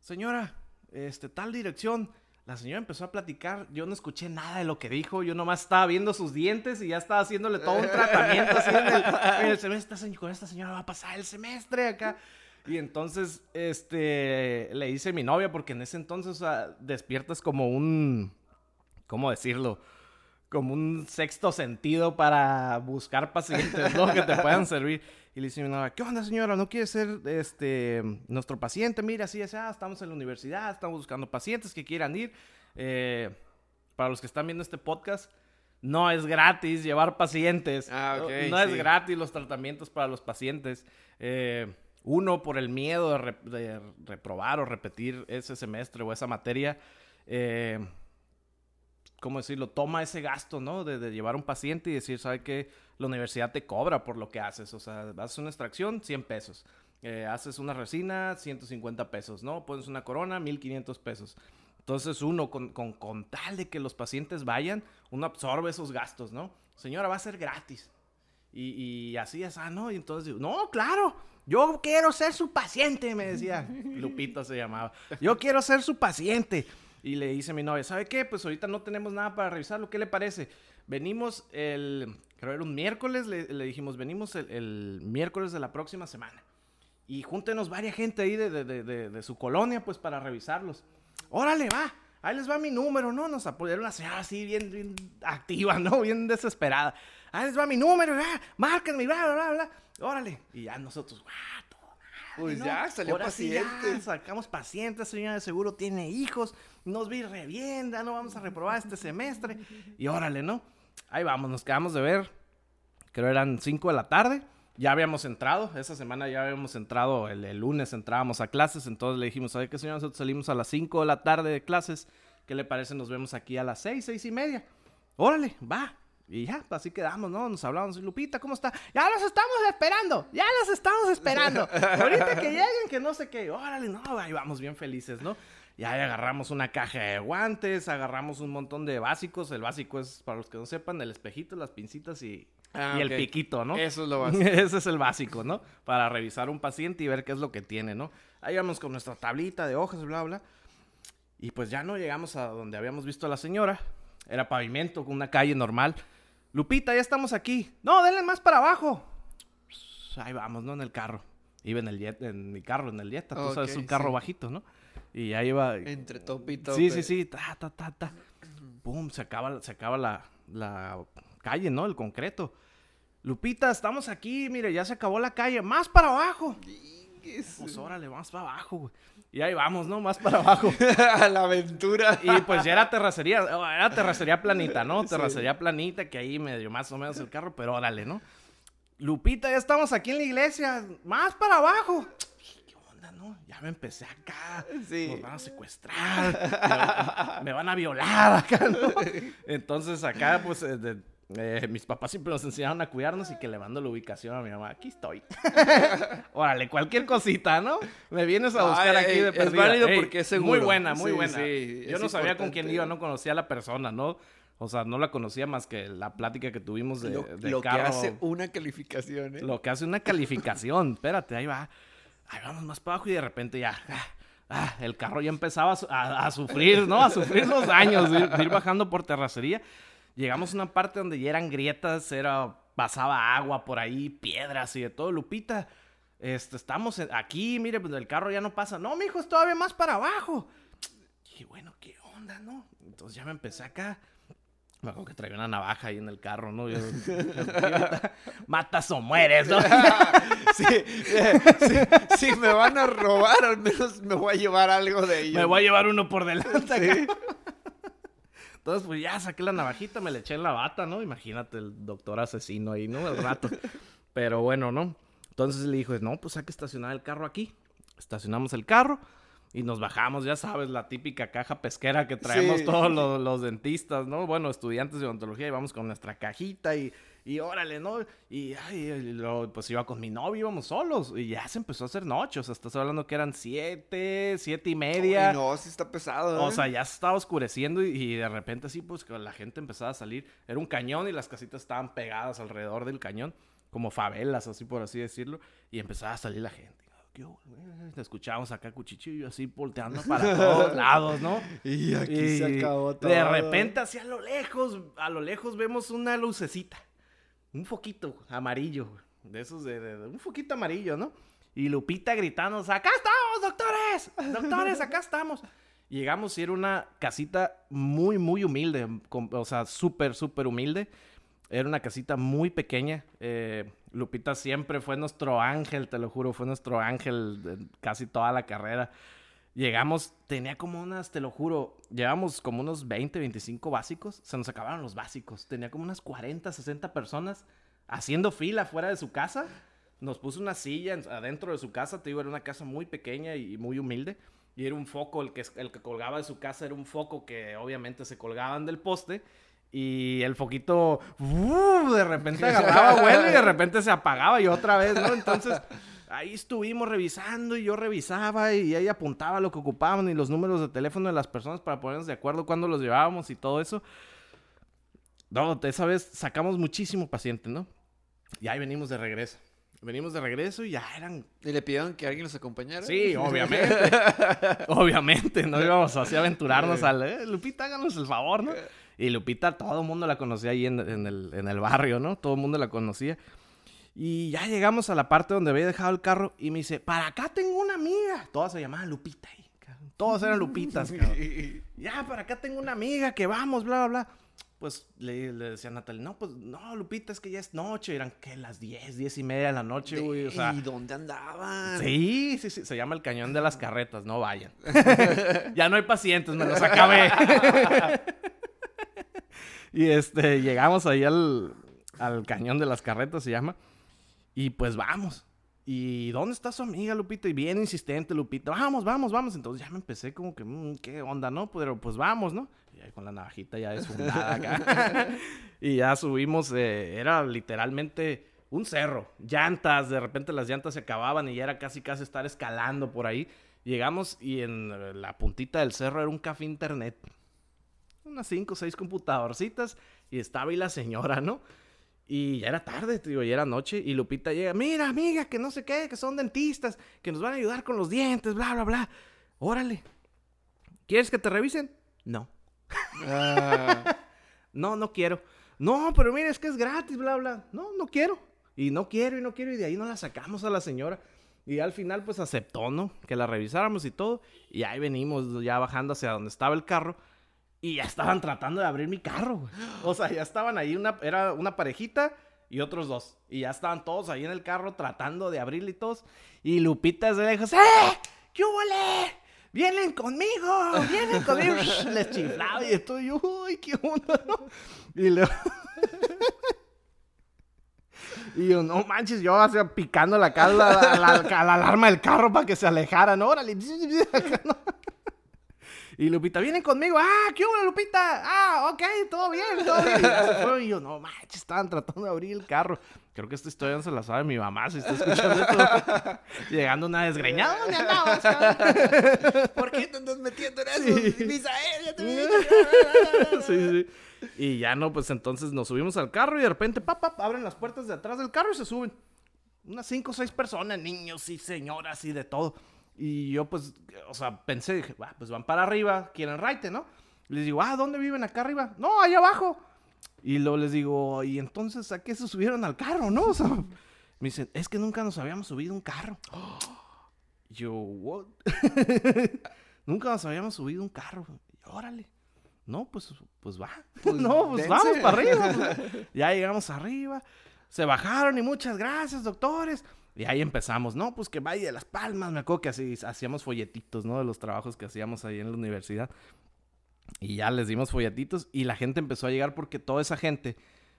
Señora, este, tal dirección. La señora empezó a platicar, yo no escuché nada de lo que dijo, yo nomás estaba viendo sus dientes y ya estaba haciéndole todo un tratamiento así en el, semestre. Con esta señora va a pasar el semestre acá. Y entonces, este, le hice a mi novia, porque en ese entonces, o sea, despiertas como un, ¿cómo decirlo? Como un sexto sentido para buscar pacientes, ¿no? que te puedan servir. Y le dice a mi novia, ¿qué onda, señora? ¿No quiere ser, este, nuestro paciente? Mira, así es, ah, estamos en la universidad, estamos buscando pacientes que quieran ir. Eh, para los que están viendo este podcast, no es gratis llevar pacientes. Ah, okay, no, es gratis los tratamientos para los pacientes. Eh, uno, por el miedo de, reprobar o repetir ese semestre o esa materia, eh, ¿cómo decirlo? Toma ese gasto, ¿no? De, llevar un paciente y decir, ¿sabe qué? La universidad te cobra por lo que haces. O sea, haces una extracción, 100 pesos. Eh, haces una resina, 150 pesos, ¿no? Pones una corona, 1500 pesos. Entonces uno, con, con, tal de que los pacientes vayan, uno absorbe esos gastos, ¿no? Señora, va a ser gratis. Y, y así es, ah, ¿no? Y entonces, no, claro, yo quiero ser su paciente, me decía. Lupita se llamaba. Yo quiero ser su paciente. Y le dice a mi novia, ¿sabe qué? Pues ahorita no tenemos nada para revisarlo. ¿Qué le parece? Venimos el, creo era un miércoles, le, dijimos, venimos el, miércoles de la próxima semana. Y júntenos varias gente ahí de, de, su colonia, pues, para revisarlos. Órale, va. Ahí les va mi número, ¿no? Nos apoyaron señora así bien, bien activa, ¿no? Bien desesperada. Ahí les va mi número, ¿verdad? Márquenme, bla, bla, bla. Órale. Y ya nosotros, Pues ya, salió paciente. sacamos pacientes, señora de seguro tiene hijos, nos vi re bien, ya no vamos a reprobar este semestre. Y órale, ¿no? Ahí vamos, nos quedamos de ver. Creo eran 5 de la tarde. Ya habíamos entrado, esa semana ya habíamos entrado, el, lunes entrábamos a clases, entonces le dijimos, ¿sabe qué, señor? Nosotros salimos a las 5 de la tarde de clases. ¿Qué le parece? Nos vemos aquí a las 6, 6 y media. Órale, va. Y ya, así quedamos, ¿no? Nos hablamos, Lupita, ¿cómo está? Ya los estamos esperando, ya los estamos esperando. Ahorita que lleguen, que no sé qué. Órale, no, ahí vamos bien felices, ¿no? Ya agarramos una caja de guantes, agarramos un montón de básicos. El básico es, para los que no sepan, el espejito, las pincitas y, ah, el piquito, ¿no? Eso es lo básico. Ese es el básico, ¿no? Para revisar un paciente y ver qué es lo que tiene, ¿no? Ahí vamos con nuestra tablita de hojas, bla, bla. Y pues ya no llegamos a donde habíamos visto a la señora. Era pavimento, una calle normal. Lupita, ya estamos aquí. No, denle más para abajo. Ahí vamos, ¿no? En el carro. Iba en el jet, en mi carro, en el Jetta. Tú sabes, es un carro bajito, ¿no? Y ahí iba. Entre top y top. Sí, sí, sí. Ta, ta, ta, ta. Pum, se acaba, se acaba la, la calle, ¿no? El concreto. Lupita, estamos aquí, mire, ya se acabó la calle. Más para abajo. Pues órale, más para abajo, güey. Y ahí vamos, ¿no? Más para abajo. a la aventura. Y pues ya era terracería, era terracería planita, ¿no? Terracería planita, que ahí medio más o menos el carro, pero órale, ¿no? Lupita, ya estamos aquí en la iglesia, más para abajo. ¿Qué onda, no? Ya me empecé acá. Sí. Nos van a secuestrar. me, me van a violar acá, ¿no? Entonces acá, pues, eh, de- eh, mis papás siempre nos enseñaron a cuidarnos y que le mando la ubicación a mi mamá. Aquí estoy. Órale, cualquier cosita, ¿no? Me vienes a buscar Ay, aquí de es perdida. válido porque es seguro. Muy buena, muy Sí, buena. sí, Yo es no sabía con quién iba, no conocía a la persona, ¿no? O sea, no la conocía más que la plática que tuvimos de, lo de lo carro. que hace una calificación, ¿eh? Lo que hace una calificación. Espérate, ahí va. Ahí vamos más para abajo y de repente ya. ah, ah, el carro ya empezaba a, su- a- a sufrir, ¿no? A sufrir los daños de de ir bajando por terracería. Llegamos a una parte donde ya eran grietas, era, pasaba agua por ahí, piedras y de todo. Lupita, este, estamos aquí, mire, pues el carro ya no pasa. No, mijo, es todavía más para abajo. Y bueno, ¿qué onda, no? Entonces ya me empecé acá. Me acuerdo que traía una navaja ahí en el carro, ¿no? Yo, Matas o mueres, ¿no? Sí, sí, si me van a robar, al menos me voy a llevar algo de ellos. Me voy a llevar uno por delante. acá. Entonces, pues ya saqué la navajita, me le eché en la bata, ¿no? Imagínate el doctor asesino ahí, ¿no? El rato. Pero bueno, ¿no? Entonces le dijo, no, pues hay que estacionar el carro aquí. Estacionamos el carro y nos bajamos, ya sabes, la típica caja pesquera que traemos Sí. todos los, los dentistas, ¿no? Bueno, estudiantes de odontología y vamos con nuestra cajita y, y órale, ¿no? Y, ay, luego, pues iba con mi novio, íbamos solos y ya se empezó a hacer noche, o sea, estás hablando que eran siete, siete y media. Ay, no, sí está pesado. O ¿eh? sea, ya se estaba oscureciendo y, y de repente así, pues que la gente empezaba a salir. Era un cañón y las casitas estaban pegadas alrededor del cañón, como favelas, así por así decirlo. Y empezaba a salir la gente. ¿Qué hubo, güey? Escuchábamos acá cuchillo así volteando para todos lados, ¿no? Y aquí Y se acabó todo. De repente, hacia lo lejos, a lo lejos vemos una lucecita. Un foquito amarillo. De esos, de, un foquito amarillo, ¿no? Y Lupita gritando, acá estamos, doctores, doctores, acá estamos. Llegamos y era una casita muy, muy humilde, con- o sea, súper, súper humilde. Era una casita muy pequeña. eh, Lupita siempre fue nuestro ángel, te lo juro, fue nuestro ángel casi toda la carrera. Llegamos, tenía como unas, te lo juro, llevamos como unos 20, 25 básicos. Se nos acabaron los básicos. Tenía como unas 40, 60 personas haciendo fila fuera de su casa. Nos puso una silla en- adentro de su casa. Te digo, era una casa muy pequeña y muy humilde. Y era un foco, el que, el que colgaba de su casa era un foco que obviamente se colgaban del poste. Y el foquito ¡uh! de repente agarraba vuelo y de repente se apagaba y otra vez, ¿no? Entonces ahí estuvimos revisando y yo revisaba y ella apuntaba lo que ocupaban y los números de teléfono de las personas para ponernos de acuerdo cuándo los llevábamos y todo eso. No, esa vez sacamos muchísimo paciente, ¿no? Y ahí venimos de regreso. Venimos de regreso y ya eran ¿Y le pidieron que alguien los acompañara? Sí, obviamente. obviamente, no íbamos así a aventurarnos al... "Eh, Lupita, háganos el favor, ¿no? Y Lupita, todo el mundo la conocía ahí en, en el, en el barrio, ¿no? Todo el mundo la conocía. Y ya llegamos a la parte donde había dejado el carro y me dice, para acá tengo una amiga. Todas se llamaban Lupita. ahí. Todos eran Lupitas, cabrón. Ya, para acá tengo una amiga que vamos, bla, bla, bla. Pues le, le decía a Natalie, no, pues no, Lupita, es que ya es noche. Eran, ¿qué? Las 10, 10 y media de la noche, güey. O sea, ¿Y dónde andaban? Sí, sí, sí, se llama el cañón de las carretas, no vayan. ya no hay pacientes, me los acabé. y este, llegamos ahí al, al cañón de las carretas, se llama. Y pues vamos. ¿Y dónde está su amiga Lupita? Y bien insistente Lupita, vamos, vamos, vamos. Entonces ya me empecé como que, mm, ¿qué onda, no? Pero pues vamos, ¿no? Y ahí con la navajita ya desfundada acá. y ya subimos, eh, era literalmente un cerro, llantas, de repente las llantas se acababan y ya era casi casi estar escalando por ahí. Llegamos y en eh, la puntita del cerro era un café internet. Unas cinco o seis computadorcitas y estaba ahí la señora, ¿no? Y ya era tarde, digo, ya era noche. Y Lupita llega, mira, amiga, que no sé qué, que son dentistas, que nos van a ayudar con los dientes, bla, bla, bla. Órale. ¿Quieres que te revisen? No. Ah, No, no quiero. No, pero mira, es que es gratis, bla, bla. No, no quiero. Y no quiero, y no quiero. Y de ahí no la sacamos a la señora. Y al final, pues aceptó, ¿no? Que la revisáramos y todo. Y ahí venimos ya bajando hacia donde estaba el carro. Y ya estaban tratando de abrir mi carro, güey. O sea, ya estaban ahí, una, era una parejita y otros dos. Y ya estaban todos ahí en el carro tratando de abrirle y todos. Y Lupita desde lejos, ¡eh! ¿Qué huele? ¡Vienen conmigo! ¡Vienen conmigo! Les chiflaba y estoy, uy, qué onda. Y. Y yo, no manches, yo hacía picando la, cara, la, la, alarma del carro para que se alejara, ¿no? Órale. Y Lupita, vienen conmigo. Ah, ¿qué hubo, Lupita? Ah, ok, todo bien, todo bien. Y yo, no manches, estaban tratando de abrir el carro. Creo que esta historia no se la sabe mi mamá, si está escuchando esto. Llegando una desgreñada. ¿Dónde andabas, cabrón? ¿Por qué te andas metiendo en eso? Misael, ya te vi. sí, sí. Y ya no, pues entonces nos subimos al carro y de repente, papá, abren las puertas de atrás del carro y se suben. Unas cinco o seis personas, niños y señoras y de todo. Y yo, pues, o sea, pensé, dije, "Va, pues van para arriba, quieren raite, ¿no? Les digo, ah, ¿dónde viven acá arriba? No, allá abajo. Y luego les digo, ¿y entonces a qué se subieron al carro, no? O sea, me dicen, es que nunca nos habíamos subido un carro. Yo, ¿what? nunca nos habíamos subido un carro. Y, Órale. No, pues, pues va. Pues, no, pues dense. vamos para arriba. pues. ya llegamos arriba. Se bajaron y muchas gracias, doctores. Y ahí empezamos, ¿no? Pues que Valle de las Palmas. Me acuerdo que así hacíamos folletitos, ¿no? De los trabajos que hacíamos ahí en la universidad. Y ya les dimos folletitos y la gente empezó a llegar porque toda esa gente,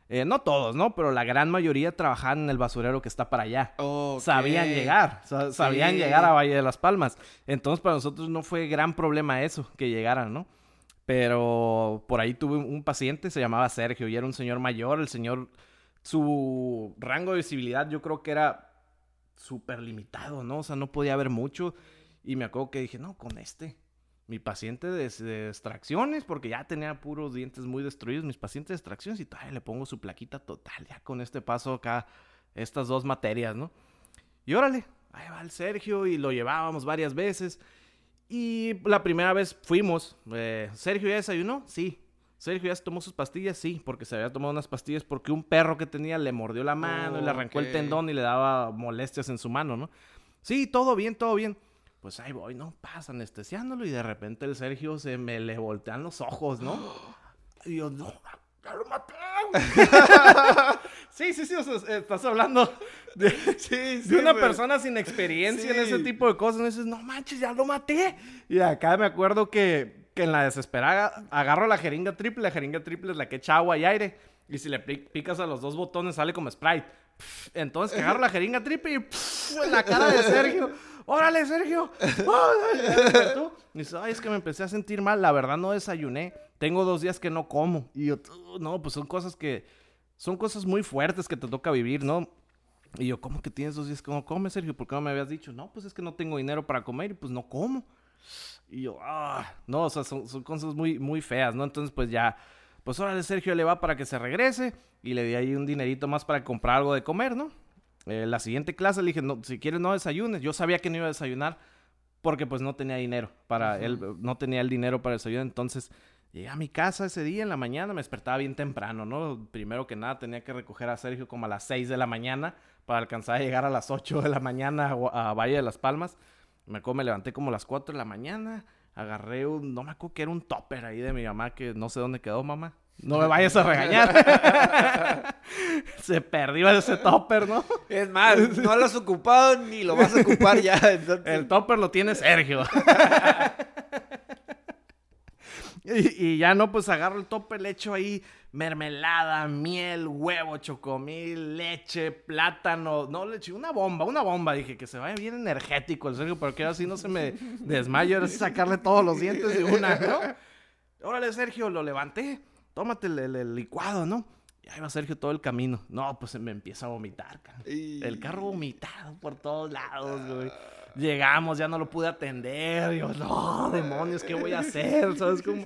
eh, no todos, ¿no? Pero la gran mayoría trabajaban en el basurero que está para allá. Ok. Sabían llegar, sa- sabían Sí. llegar a Valle de las Palmas. Entonces para nosotros no fue gran problema eso, que llegaran, ¿no? Pero por ahí tuve un paciente, se llamaba Sergio, y era un señor mayor. El señor, su rango de visibilidad yo creo que era súper limitado, ¿no? O sea, no podía ver mucho. Y me acuerdo que dije, no, con este. Mi paciente de, de extracciones, porque ya tenía puros dientes muy destruidos, mis pacientes de extracciones, y todavía le pongo su plaquita total, ya con este paso acá, estas dos materias, ¿no? Y órale, ahí va el Sergio, y lo llevábamos varias veces. Y la primera vez fuimos, eh, ¿Sergio ya desayunó? Sí. ¿Sergio ya se tomó sus pastillas? Sí, porque se había tomado unas pastillas porque un perro que tenía le mordió la mano y le arrancó el tendón y le daba molestias en su mano, ¿no? Sí, todo bien, todo bien. Pues ahí voy, ¿no? Pasa anestesiándolo y de repente el Sergio se me le voltean los ojos, ¿no? Y yo, no, ya lo maté. güey". sí, sí, sí, o sea, estás hablando de, Sí, sí, de una güey. persona sin experiencia en ese tipo de cosas. Y dices, no manches, ya lo maté. Y acá me acuerdo que, que en la desesperada agarro la jeringa triple. La jeringa triple es la que echa agua y aire. Y si le pi- picas a los dos botones sale como Sprite. Entonces que agarro la jeringa triple y en la cara de Sergio. ¡Órale, Sergio! Y dice, ay, es que me empecé a sentir mal. La verdad no desayuné. Tengo dos días que no como. Y yo, "Uh, no, pues son cosas que... Son cosas muy fuertes que te toca vivir, ¿no? Y yo, ¿cómo que tienes dos días que no comes, Sergio? ¿Por qué no me habías dicho? No, pues es que no tengo dinero para comer y pues no como. Y yo, ah, no, o sea, son, son cosas muy, muy feas, ¿no? Entonces, pues ya, pues órale, Sergio le va para que se regrese y le di ahí un dinerito más para comprar algo de comer, ¿no? Eh, la siguiente clase le dije, no, si quieres no desayunes. Yo sabía que no iba a desayunar porque pues no tenía dinero para él, no tenía el dinero para desayunar. Entonces llegué a mi casa ese día en la mañana, me despertaba bien temprano, ¿no? Primero que nada tenía que recoger a Sergio como a las 6 de la mañana para alcanzar a llegar a las 8 de la mañana a Valle de las Palmas. Me acuerdo, me levanté como a las 4 de la mañana, agarré un, no me acuerdo que era un topper ahí de mi mamá que no sé dónde quedó, mamá. No me vayas a regañar. Se perdió ese topper, ¿no? Es más, no lo has ocupado ni lo vas a ocupar ya. entonces- El topper lo tiene Sergio. y, y ya no, pues agarro el topper, le echo ahí mermelada, miel, huevo, chocomil, leche, plátano. No, le eché una bomba, una bomba. Dije que se vaya bien energético el Sergio, porque ahora sí no se me desmayo. Sí sacarle todos los dientes de una, ¿no? Órale, Sergio, lo levanté. Tómate el, el- el licuado, ¿no? Y ahí va Sergio todo el camino. No, pues se me empieza a vomitar, cara. El carro vomitado por todos lados, güey. Llegamos, ya no lo pude atender. Yo, no, demonios, ¿qué voy a hacer? ¿Sabes cómo?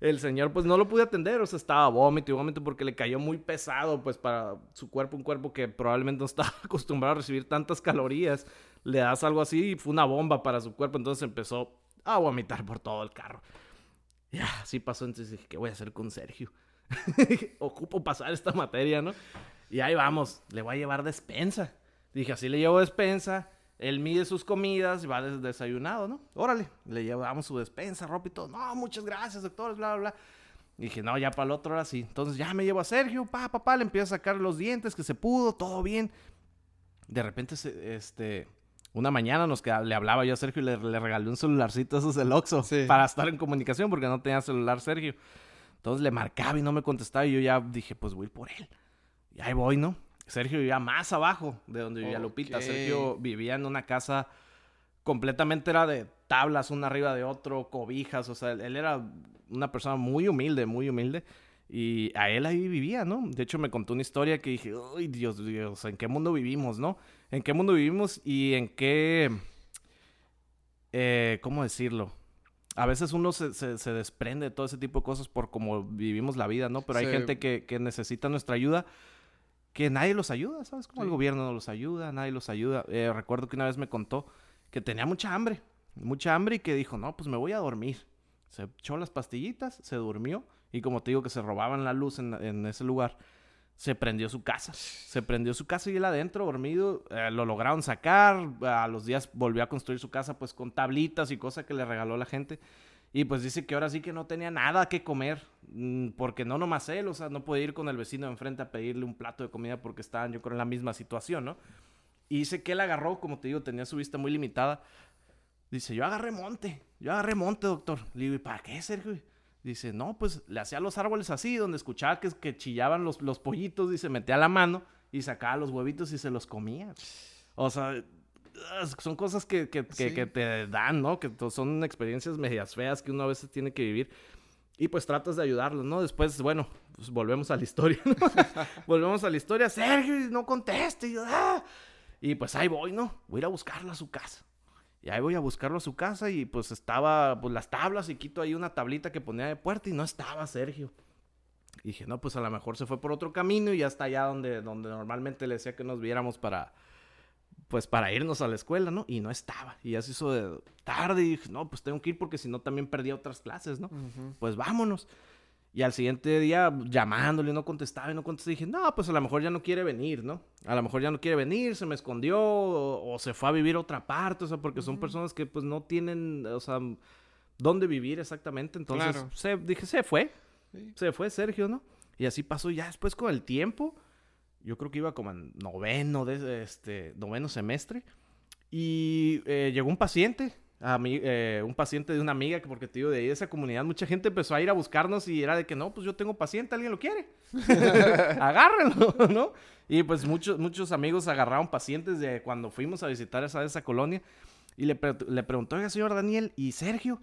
El señor, pues no lo pude atender, o sea, estaba vómito y vómito porque le cayó muy pesado, pues para su cuerpo, un cuerpo que probablemente no estaba acostumbrado a recibir tantas calorías. Le das algo así y fue una bomba para su cuerpo, entonces empezó a vomitar por todo el carro. Ya, así pasó, entonces dije, ¿qué voy a hacer con Sergio? Ocupo pasar esta materia, ¿no? Y ahí vamos, le voy a llevar despensa. Dije, así le llevo despensa, él mide sus comidas y va des- desayunado, ¿no? Órale, le llevamos su despensa, ropa y todo. No, muchas gracias, doctores, bla, bla, bla. Dije, no, ya para el otro ahora sí. Entonces ya me llevo a Sergio, pa, pa, pa, le empiezo a sacar los dientes, que se pudo, todo bien. De repente, este, una mañana nos queda- le hablaba yo a Sergio y le, le regalé un celularcito, esos del Oxxo, Sí. para estar en comunicación, porque no tenía celular Sergio. Entonces le marcaba y no me contestaba y yo ya dije, pues voy por él. Y ahí voy, ¿no? Sergio vivía más abajo de donde vivía Lupita. Ok. Sergio vivía en una casa completamente era de tablas una arriba de otro, cobijas, o sea, él, él era una persona muy humilde, muy humilde. Y a él ahí vivía, ¿no? De hecho, me contó una historia que dije, ¡ay, Dios, Dios! ¿En qué mundo vivimos, no? ¿En qué mundo vivimos y en qué... eh, ¿Cómo decirlo? A veces uno se, se- se desprende de todo ese tipo de cosas por cómo vivimos la vida, ¿no? Pero hay Sí. gente que, que necesita nuestra ayuda que nadie los ayuda, ¿sabes? Como el gobierno no los ayuda, nadie los ayuda. Eh, recuerdo que una vez me contó que tenía mucha hambre, mucha hambre y que dijo, no, pues me voy a dormir. Se echó las pastillitas, se durmió y como te digo que se robaban la luz en, en ese lugar, se prendió su casa. Se prendió su casa y él adentro, dormido, eh, lo lograron sacar. A los días volvió a construir su casa pues con tablitas y cosas que le regaló la gente. Y pues dice que ahora sí que no tenía nada que comer, mm, porque no nomás él, o sea, no podía ir con el vecino de enfrente a pedirle un plato de comida porque estaban, yo creo, en la misma situación, ¿no? Y dice que él agarró, como te digo, tenía su vista muy limitada. Dice, yo agarré monte, yo agarré monte, doctor. Le digo, ¿y para qué, Sergio? Dice, no, pues le hacía los árboles así, donde escuchaba que, que chillaban los, los pollitos, y se metía la mano y sacaba los huevitos y se los comía. O sea, son cosas que, que, que- Sí. que te dan, ¿no? Que son experiencias medias feas que uno a veces tiene que vivir. Y pues tratas de ayudarlos, ¿no? Después, bueno, pues volvemos a la historia, ¿no? volvemos a la historia. Sergio, no conteste. Y, "Ah". y pues ahí voy, ¿no? Voy a ir a buscarlo a su casa. Y ahí voy a buscarlo a su casa y pues estaba, pues las tablas y quito ahí una tablita que ponía de puerta y no estaba Sergio. Y dije, no, pues a lo mejor se fue por otro camino y ya está allá donde, donde normalmente le decía que nos viéramos para, pues para irnos a la escuela, ¿no? Y no estaba. Y ya se hizo de tarde y dije, no, pues tengo que ir porque si no también perdía otras clases, ¿no? Pues vámonos. Y al siguiente día llamándole, no contestaba y no contestaba. Dije, no, pues a lo mejor ya no quiere venir, ¿no? A lo mejor ya no quiere venir, se me escondió o, o se fue a vivir a otra parte, o sea, porque son personas que pues no tienen, o sea, dónde vivir exactamente. Entonces, Claro. se, dije, se fue. Sí. Se fue Sergio, ¿no? Y así pasó ya después con el tiempo. Yo creo que iba como en noveno, de, este, noveno semestre. Y eh, llegó un paciente, a mí, eh, un paciente de una amiga, que porque te digo, de ahí de esa comunidad, mucha gente empezó a ir a buscarnos y era de que no, pues yo tengo paciente, alguien lo quiere. Agárrenlo, ¿no? Y pues muchos, muchos amigos agarraron pacientes de cuando fuimos a visitar esa, esa colonia. Y le, pre- le preguntó, oiga, señor Daniel, ¿y Sergio?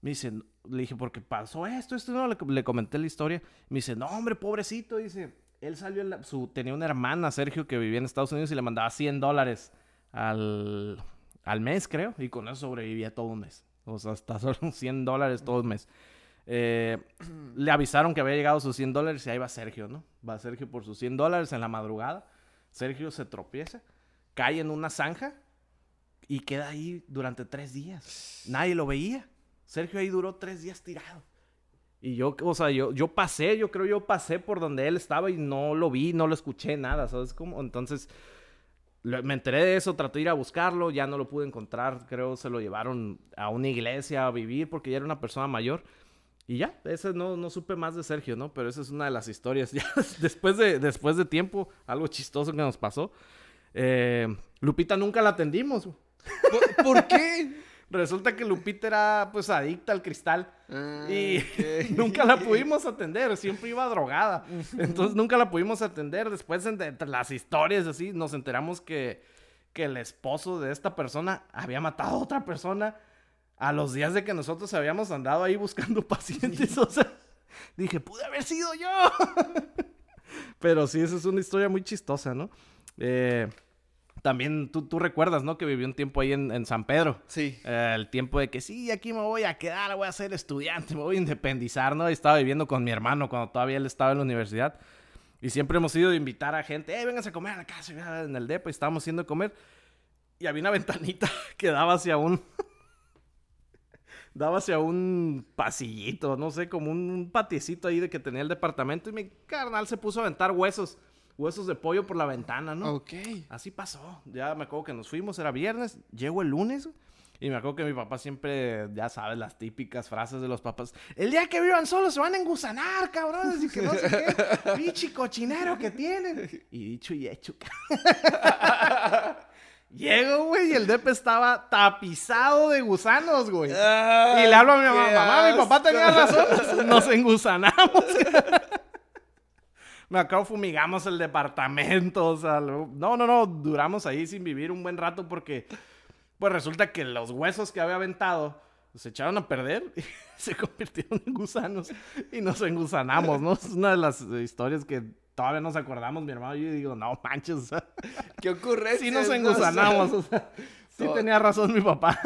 Me dice, le dije, porque pasó esto, esto, no, le, le comenté la historia. Me dice, no, hombre, pobrecito, dice, él salió, en la- tenía una hermana, Sergio, que vivía en Estados Unidos y le mandaba 100 dólares al, al mes, creo, y con eso sobrevivía todo un mes. O sea, hasta solo 100 dólares todo el mes. Eh, le avisaron que había llegado sus 100 dólares y ahí va Sergio, ¿no? Va Sergio por sus 100 dólares en la madrugada. Sergio se tropieza, cae en una zanja y queda ahí durante tres días. Nadie lo veía. Sergio ahí duró tres días tirado. Y yo, o sea, yo, yo pasé, yo creo yo pasé por donde él estaba y no lo vi, no lo escuché, nada, ¿sabes cómo? Entonces, me enteré de eso, traté de ir a buscarlo, ya no lo pude encontrar, creo se lo llevaron a una iglesia a vivir porque ya era una persona mayor. Y ya, ese no, no supe más de Sergio, ¿no? Pero esa es una de las historias. Ya después de, después de tiempo, algo chistoso que nos pasó. Eh, Lupita nunca la atendimos. ¿Por, por qué? Resulta que Lupita era pues adicta al cristal. Ah, Y nunca la pudimos atender, siempre iba drogada. Entonces nunca la pudimos atender. Después, entre entre las historias así, nos enteramos que, que el esposo de esta persona había matado a otra persona a los días de que nosotros habíamos andado ahí buscando pacientes. O sea, dije, pude haber sido yo. Pero sí, esa es una historia muy chistosa, ¿no? Eh, también tú, tú recuerdas, ¿no? Que vivió un tiempo ahí en, en San Pedro. Sí. Eh, el tiempo de que sí, aquí me voy a quedar, voy a ser estudiante, me voy a independizar, ¿no? Y estaba viviendo con mi hermano cuando todavía él estaba en la universidad. Y siempre hemos ido a invitar a gente, eh, vénganse a comer a la casa, en el depa, y estábamos yendo a comer. Y había una ventanita que daba hacia un... daba hacia un pasillito, no sé, como un, un patiecito ahí de que tenía el departamento. Y mi carnal se puso a aventar huesos, huesos de pollo por la ventana, ¿no? Ok. Así pasó. Ya me acuerdo que nos fuimos, era viernes, llego el lunes. Y me acuerdo que mi papá siempre, ya sabes, las típicas frases de los papás. El día que vivan solos se van a engusanar, cabrones. Y que no sé qué. Pichi cochinero que tienen. Y dicho y hecho. Llego, güey, y el depe estaba tapizado de gusanos, güey. y le hablo a mi mamá, mamá, mi papá asco". tenía razón. Nos engusanamos. me acuerdo fumigamos el departamento, o sea, luego- no, no, no, duramos ahí sin vivir un buen rato porque, pues resulta que los huesos que había aventado se echaron a perder y se convirtieron en gusanos y nos engusanamos, ¿no? Es una de las historias que todavía nos acordamos, mi hermano y yo, digo, no manches, o sea, ¿Qué ocurre? sí nos engusanamos, o sea, sí tenía razón mi papá.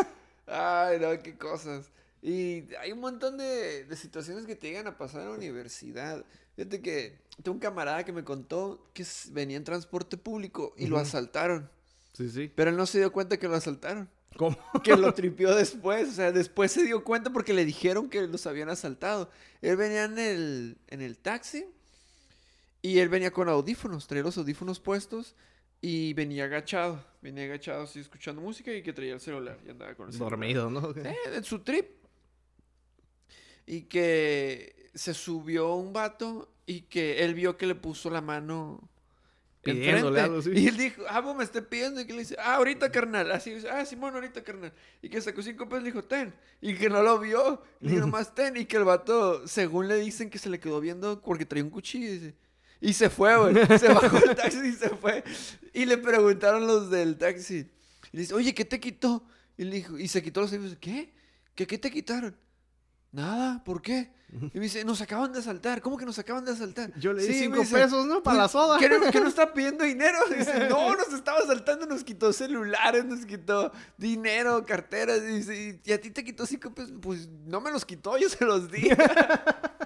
Ay, no, qué cosas. Y hay un montón de, de situaciones que te llegan a pasar en la universidad. Fíjate que tengo un camarada que me contó que venía en transporte público y lo asaltaron. Sí, sí. Pero él no se dio cuenta que lo asaltaron. ¿Cómo? Que lo tripió después. O sea, después se dio cuenta porque le dijeron que los habían asaltado. Él venía en el, en el taxi y él venía con audífonos, traía los audífonos puestos y venía agachado. Venía agachado así escuchando música y que traía el celular y andaba con el celular. Dormido, ¿no? Eh, en su trip. Y que se subió un vato y que él vio que le puso la mano Pidiéndole algo, sí. Y él dijo, ah, vos me está pidiendo. Y que le dice, ah, ahorita, carnal. Así, dice, ah, Simón, ahorita, carnal. Y que sacó cinco pesos y le dijo, ten. Y que no lo vio. Y nomás ten. Y que el vato, según le dicen que se le quedó viendo porque traía un cuchillo. Y, dice, y se fue, güey. Se bajó el taxi y se fue. Y le preguntaron los del taxi. Y le dice, oye, ¿qué te quitó? Y le dijo, y se quitó los servicios. ¿Qué? ¿Qué, qué te quitaron? Nada, ¿por qué? Y me dice, nos acaban de asaltar. ¿Cómo que nos acaban de asaltar? Yo le di Sí, cinco dice, pesos, ¿no? Para la "Pues, soda. ¿Que no, que no está pidiendo dinero? Dice, no, nos estaba asaltando, nos quitó celulares, nos quitó dinero, carteras. Dice, y a ti te quitó cinco pesos. Pues no me los quitó, yo se los di.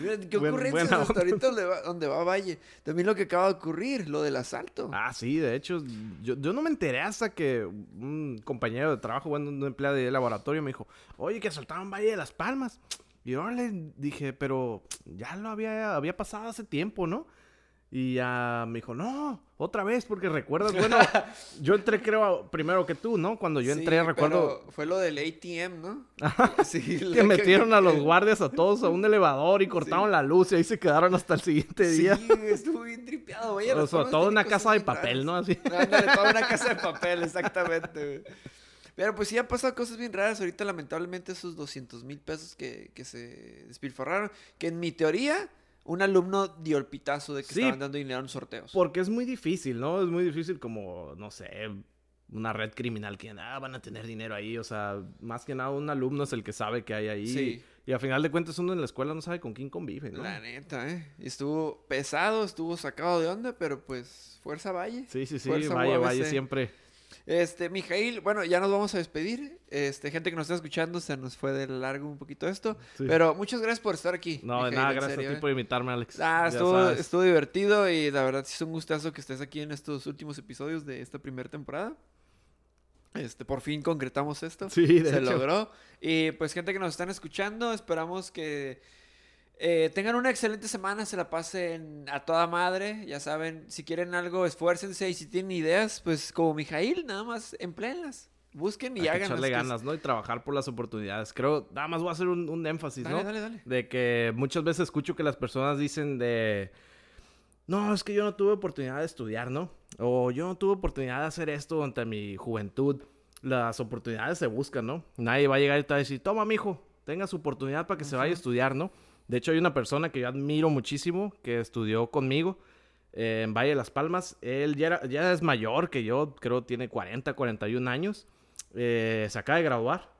Qué Buen- ocurrencias hasta ahorita donde va, donde va Valle. También lo que acaba de ocurrir, lo del asalto. Ah, sí, de hecho, yo, yo no me enteré hasta que un compañero de trabajo, bueno, un empleado de laboratorio me dijo, oye, que asaltaron Valle de las Palmas. Y yo le dije, pero ya lo había, había pasado hace tiempo, ¿no? Y ya me dijo, no, otra vez, porque recuerdas, bueno, yo entré creo primero que tú, ¿no? Cuando yo Sí, entré, recuerdo pero Fue lo del ATM, ¿no? Sí, que metieron a los guardias a todos a un elevador y cortaron la luz y ahí se quedaron hasta el siguiente Sí, día. estuvo bien tripeado, güey. O sea, toda una casa de papel, ¿no? Así. Ándale, toda una casa de papel, exactamente, güey. Pero pues sí han pasado cosas bien raras. Ahorita, lamentablemente, esos 200 mil pesos que, que se despilfarraron. Que en mi teoría, un alumno dio el pitazo de que Sí. estaban dando dinero en sorteos. Porque es muy difícil, ¿no? Es muy difícil como, no sé, una red criminal que ah, van a tener dinero ahí. O sea, más que nada un alumno es el que sabe que hay ahí. Sí. Y, a final de cuentas uno en la escuela no sabe con quién convive, ¿no? La neta, ¿eh? Estuvo pesado, estuvo sacado de onda, pero pues, fuerza Valle. Sí, sí, sí. Fuerza UABC. vaya, siempre. Este, Mijail, bueno, ya nos vamos a despedir. Este, gente que nos está escuchando, se nos fue de largo un poquito esto. Sí. Pero muchas gracias por estar aquí. No, de nada, gracias serio, a ti ¿eh? por invitarme, Alex. Ah, estuvo, divertido y la verdad sí es un gustazo que estés aquí en estos últimos episodios de esta primera temporada. Este, por fin concretamos esto. Sí, de Se hecho. logró. Y pues gente que nos están escuchando, esperamos que eh, tengan una excelente semana, se la pasen a toda madre. Ya saben, si quieren algo, esfuércense y si tienen ideas, pues como Mijail, nada más empléenlas. Busquen y hagan echarle ganas, ¿no? Y trabajar por las oportunidades. Creo, nada más voy a hacer un, un énfasis, Dale, ¿no? dale, dale. De que muchas veces escucho que las personas dicen de... No, es que yo no tuve oportunidad de estudiar, ¿no? O yo no tuve oportunidad de hacer esto durante mi juventud. Las oportunidades se buscan, ¿no? Nadie va a llegar y te va a decir, toma, mijo, tenga su oportunidad para que se vaya a estudiar, ¿no? De hecho, hay una persona que yo admiro muchísimo que estudió conmigo eh, en Valle de las Palmas. Él ya, es mayor que yo, creo tiene 40, 41 años. Eh, se acaba de graduar.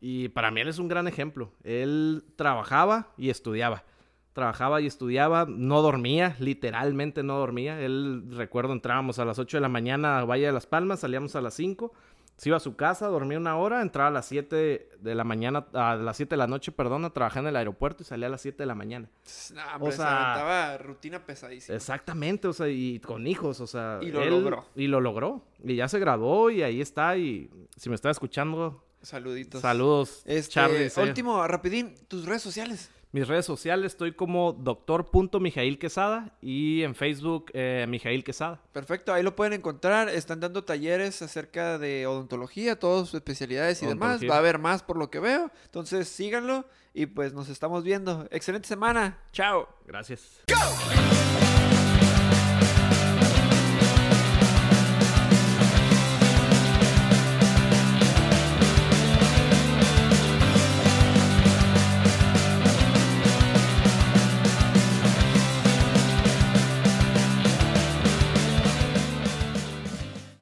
Y para mí él es un gran ejemplo. Él trabajaba y estudiaba. Trabajaba y estudiaba, no dormía, literalmente no dormía. Él, recuerdo, entrábamos a las 8 de la mañana a Valle de las Palmas, salíamos a las 5, se iba a su casa, dormía una hora, entraba a las 7 de la mañana, a las 7 de la noche, perdón, a trabajar en el aeropuerto y salía a las 7 de la mañana. Nah, O se sea- aventaba rutina pesadísima. Exactamente, o sea, y con hijos, o sea. Y lo logró. Y lo logró. Y ya se graduó y ahí está. Y si me está escuchando, Saluditos. saludos, Este, Charlie. último, rapidín, tus redes sociales. Mis redes sociales estoy como doctor.mijail Quesada y en Facebook eh, Mijail Quesada. Perfecto, ahí lo pueden encontrar. Están dando talleres acerca de odontología, todas sus especialidades y demás. Va a haber más por lo que veo. Entonces síganlo y pues nos estamos viendo. Excelente semana. Chao. Gracias. Go!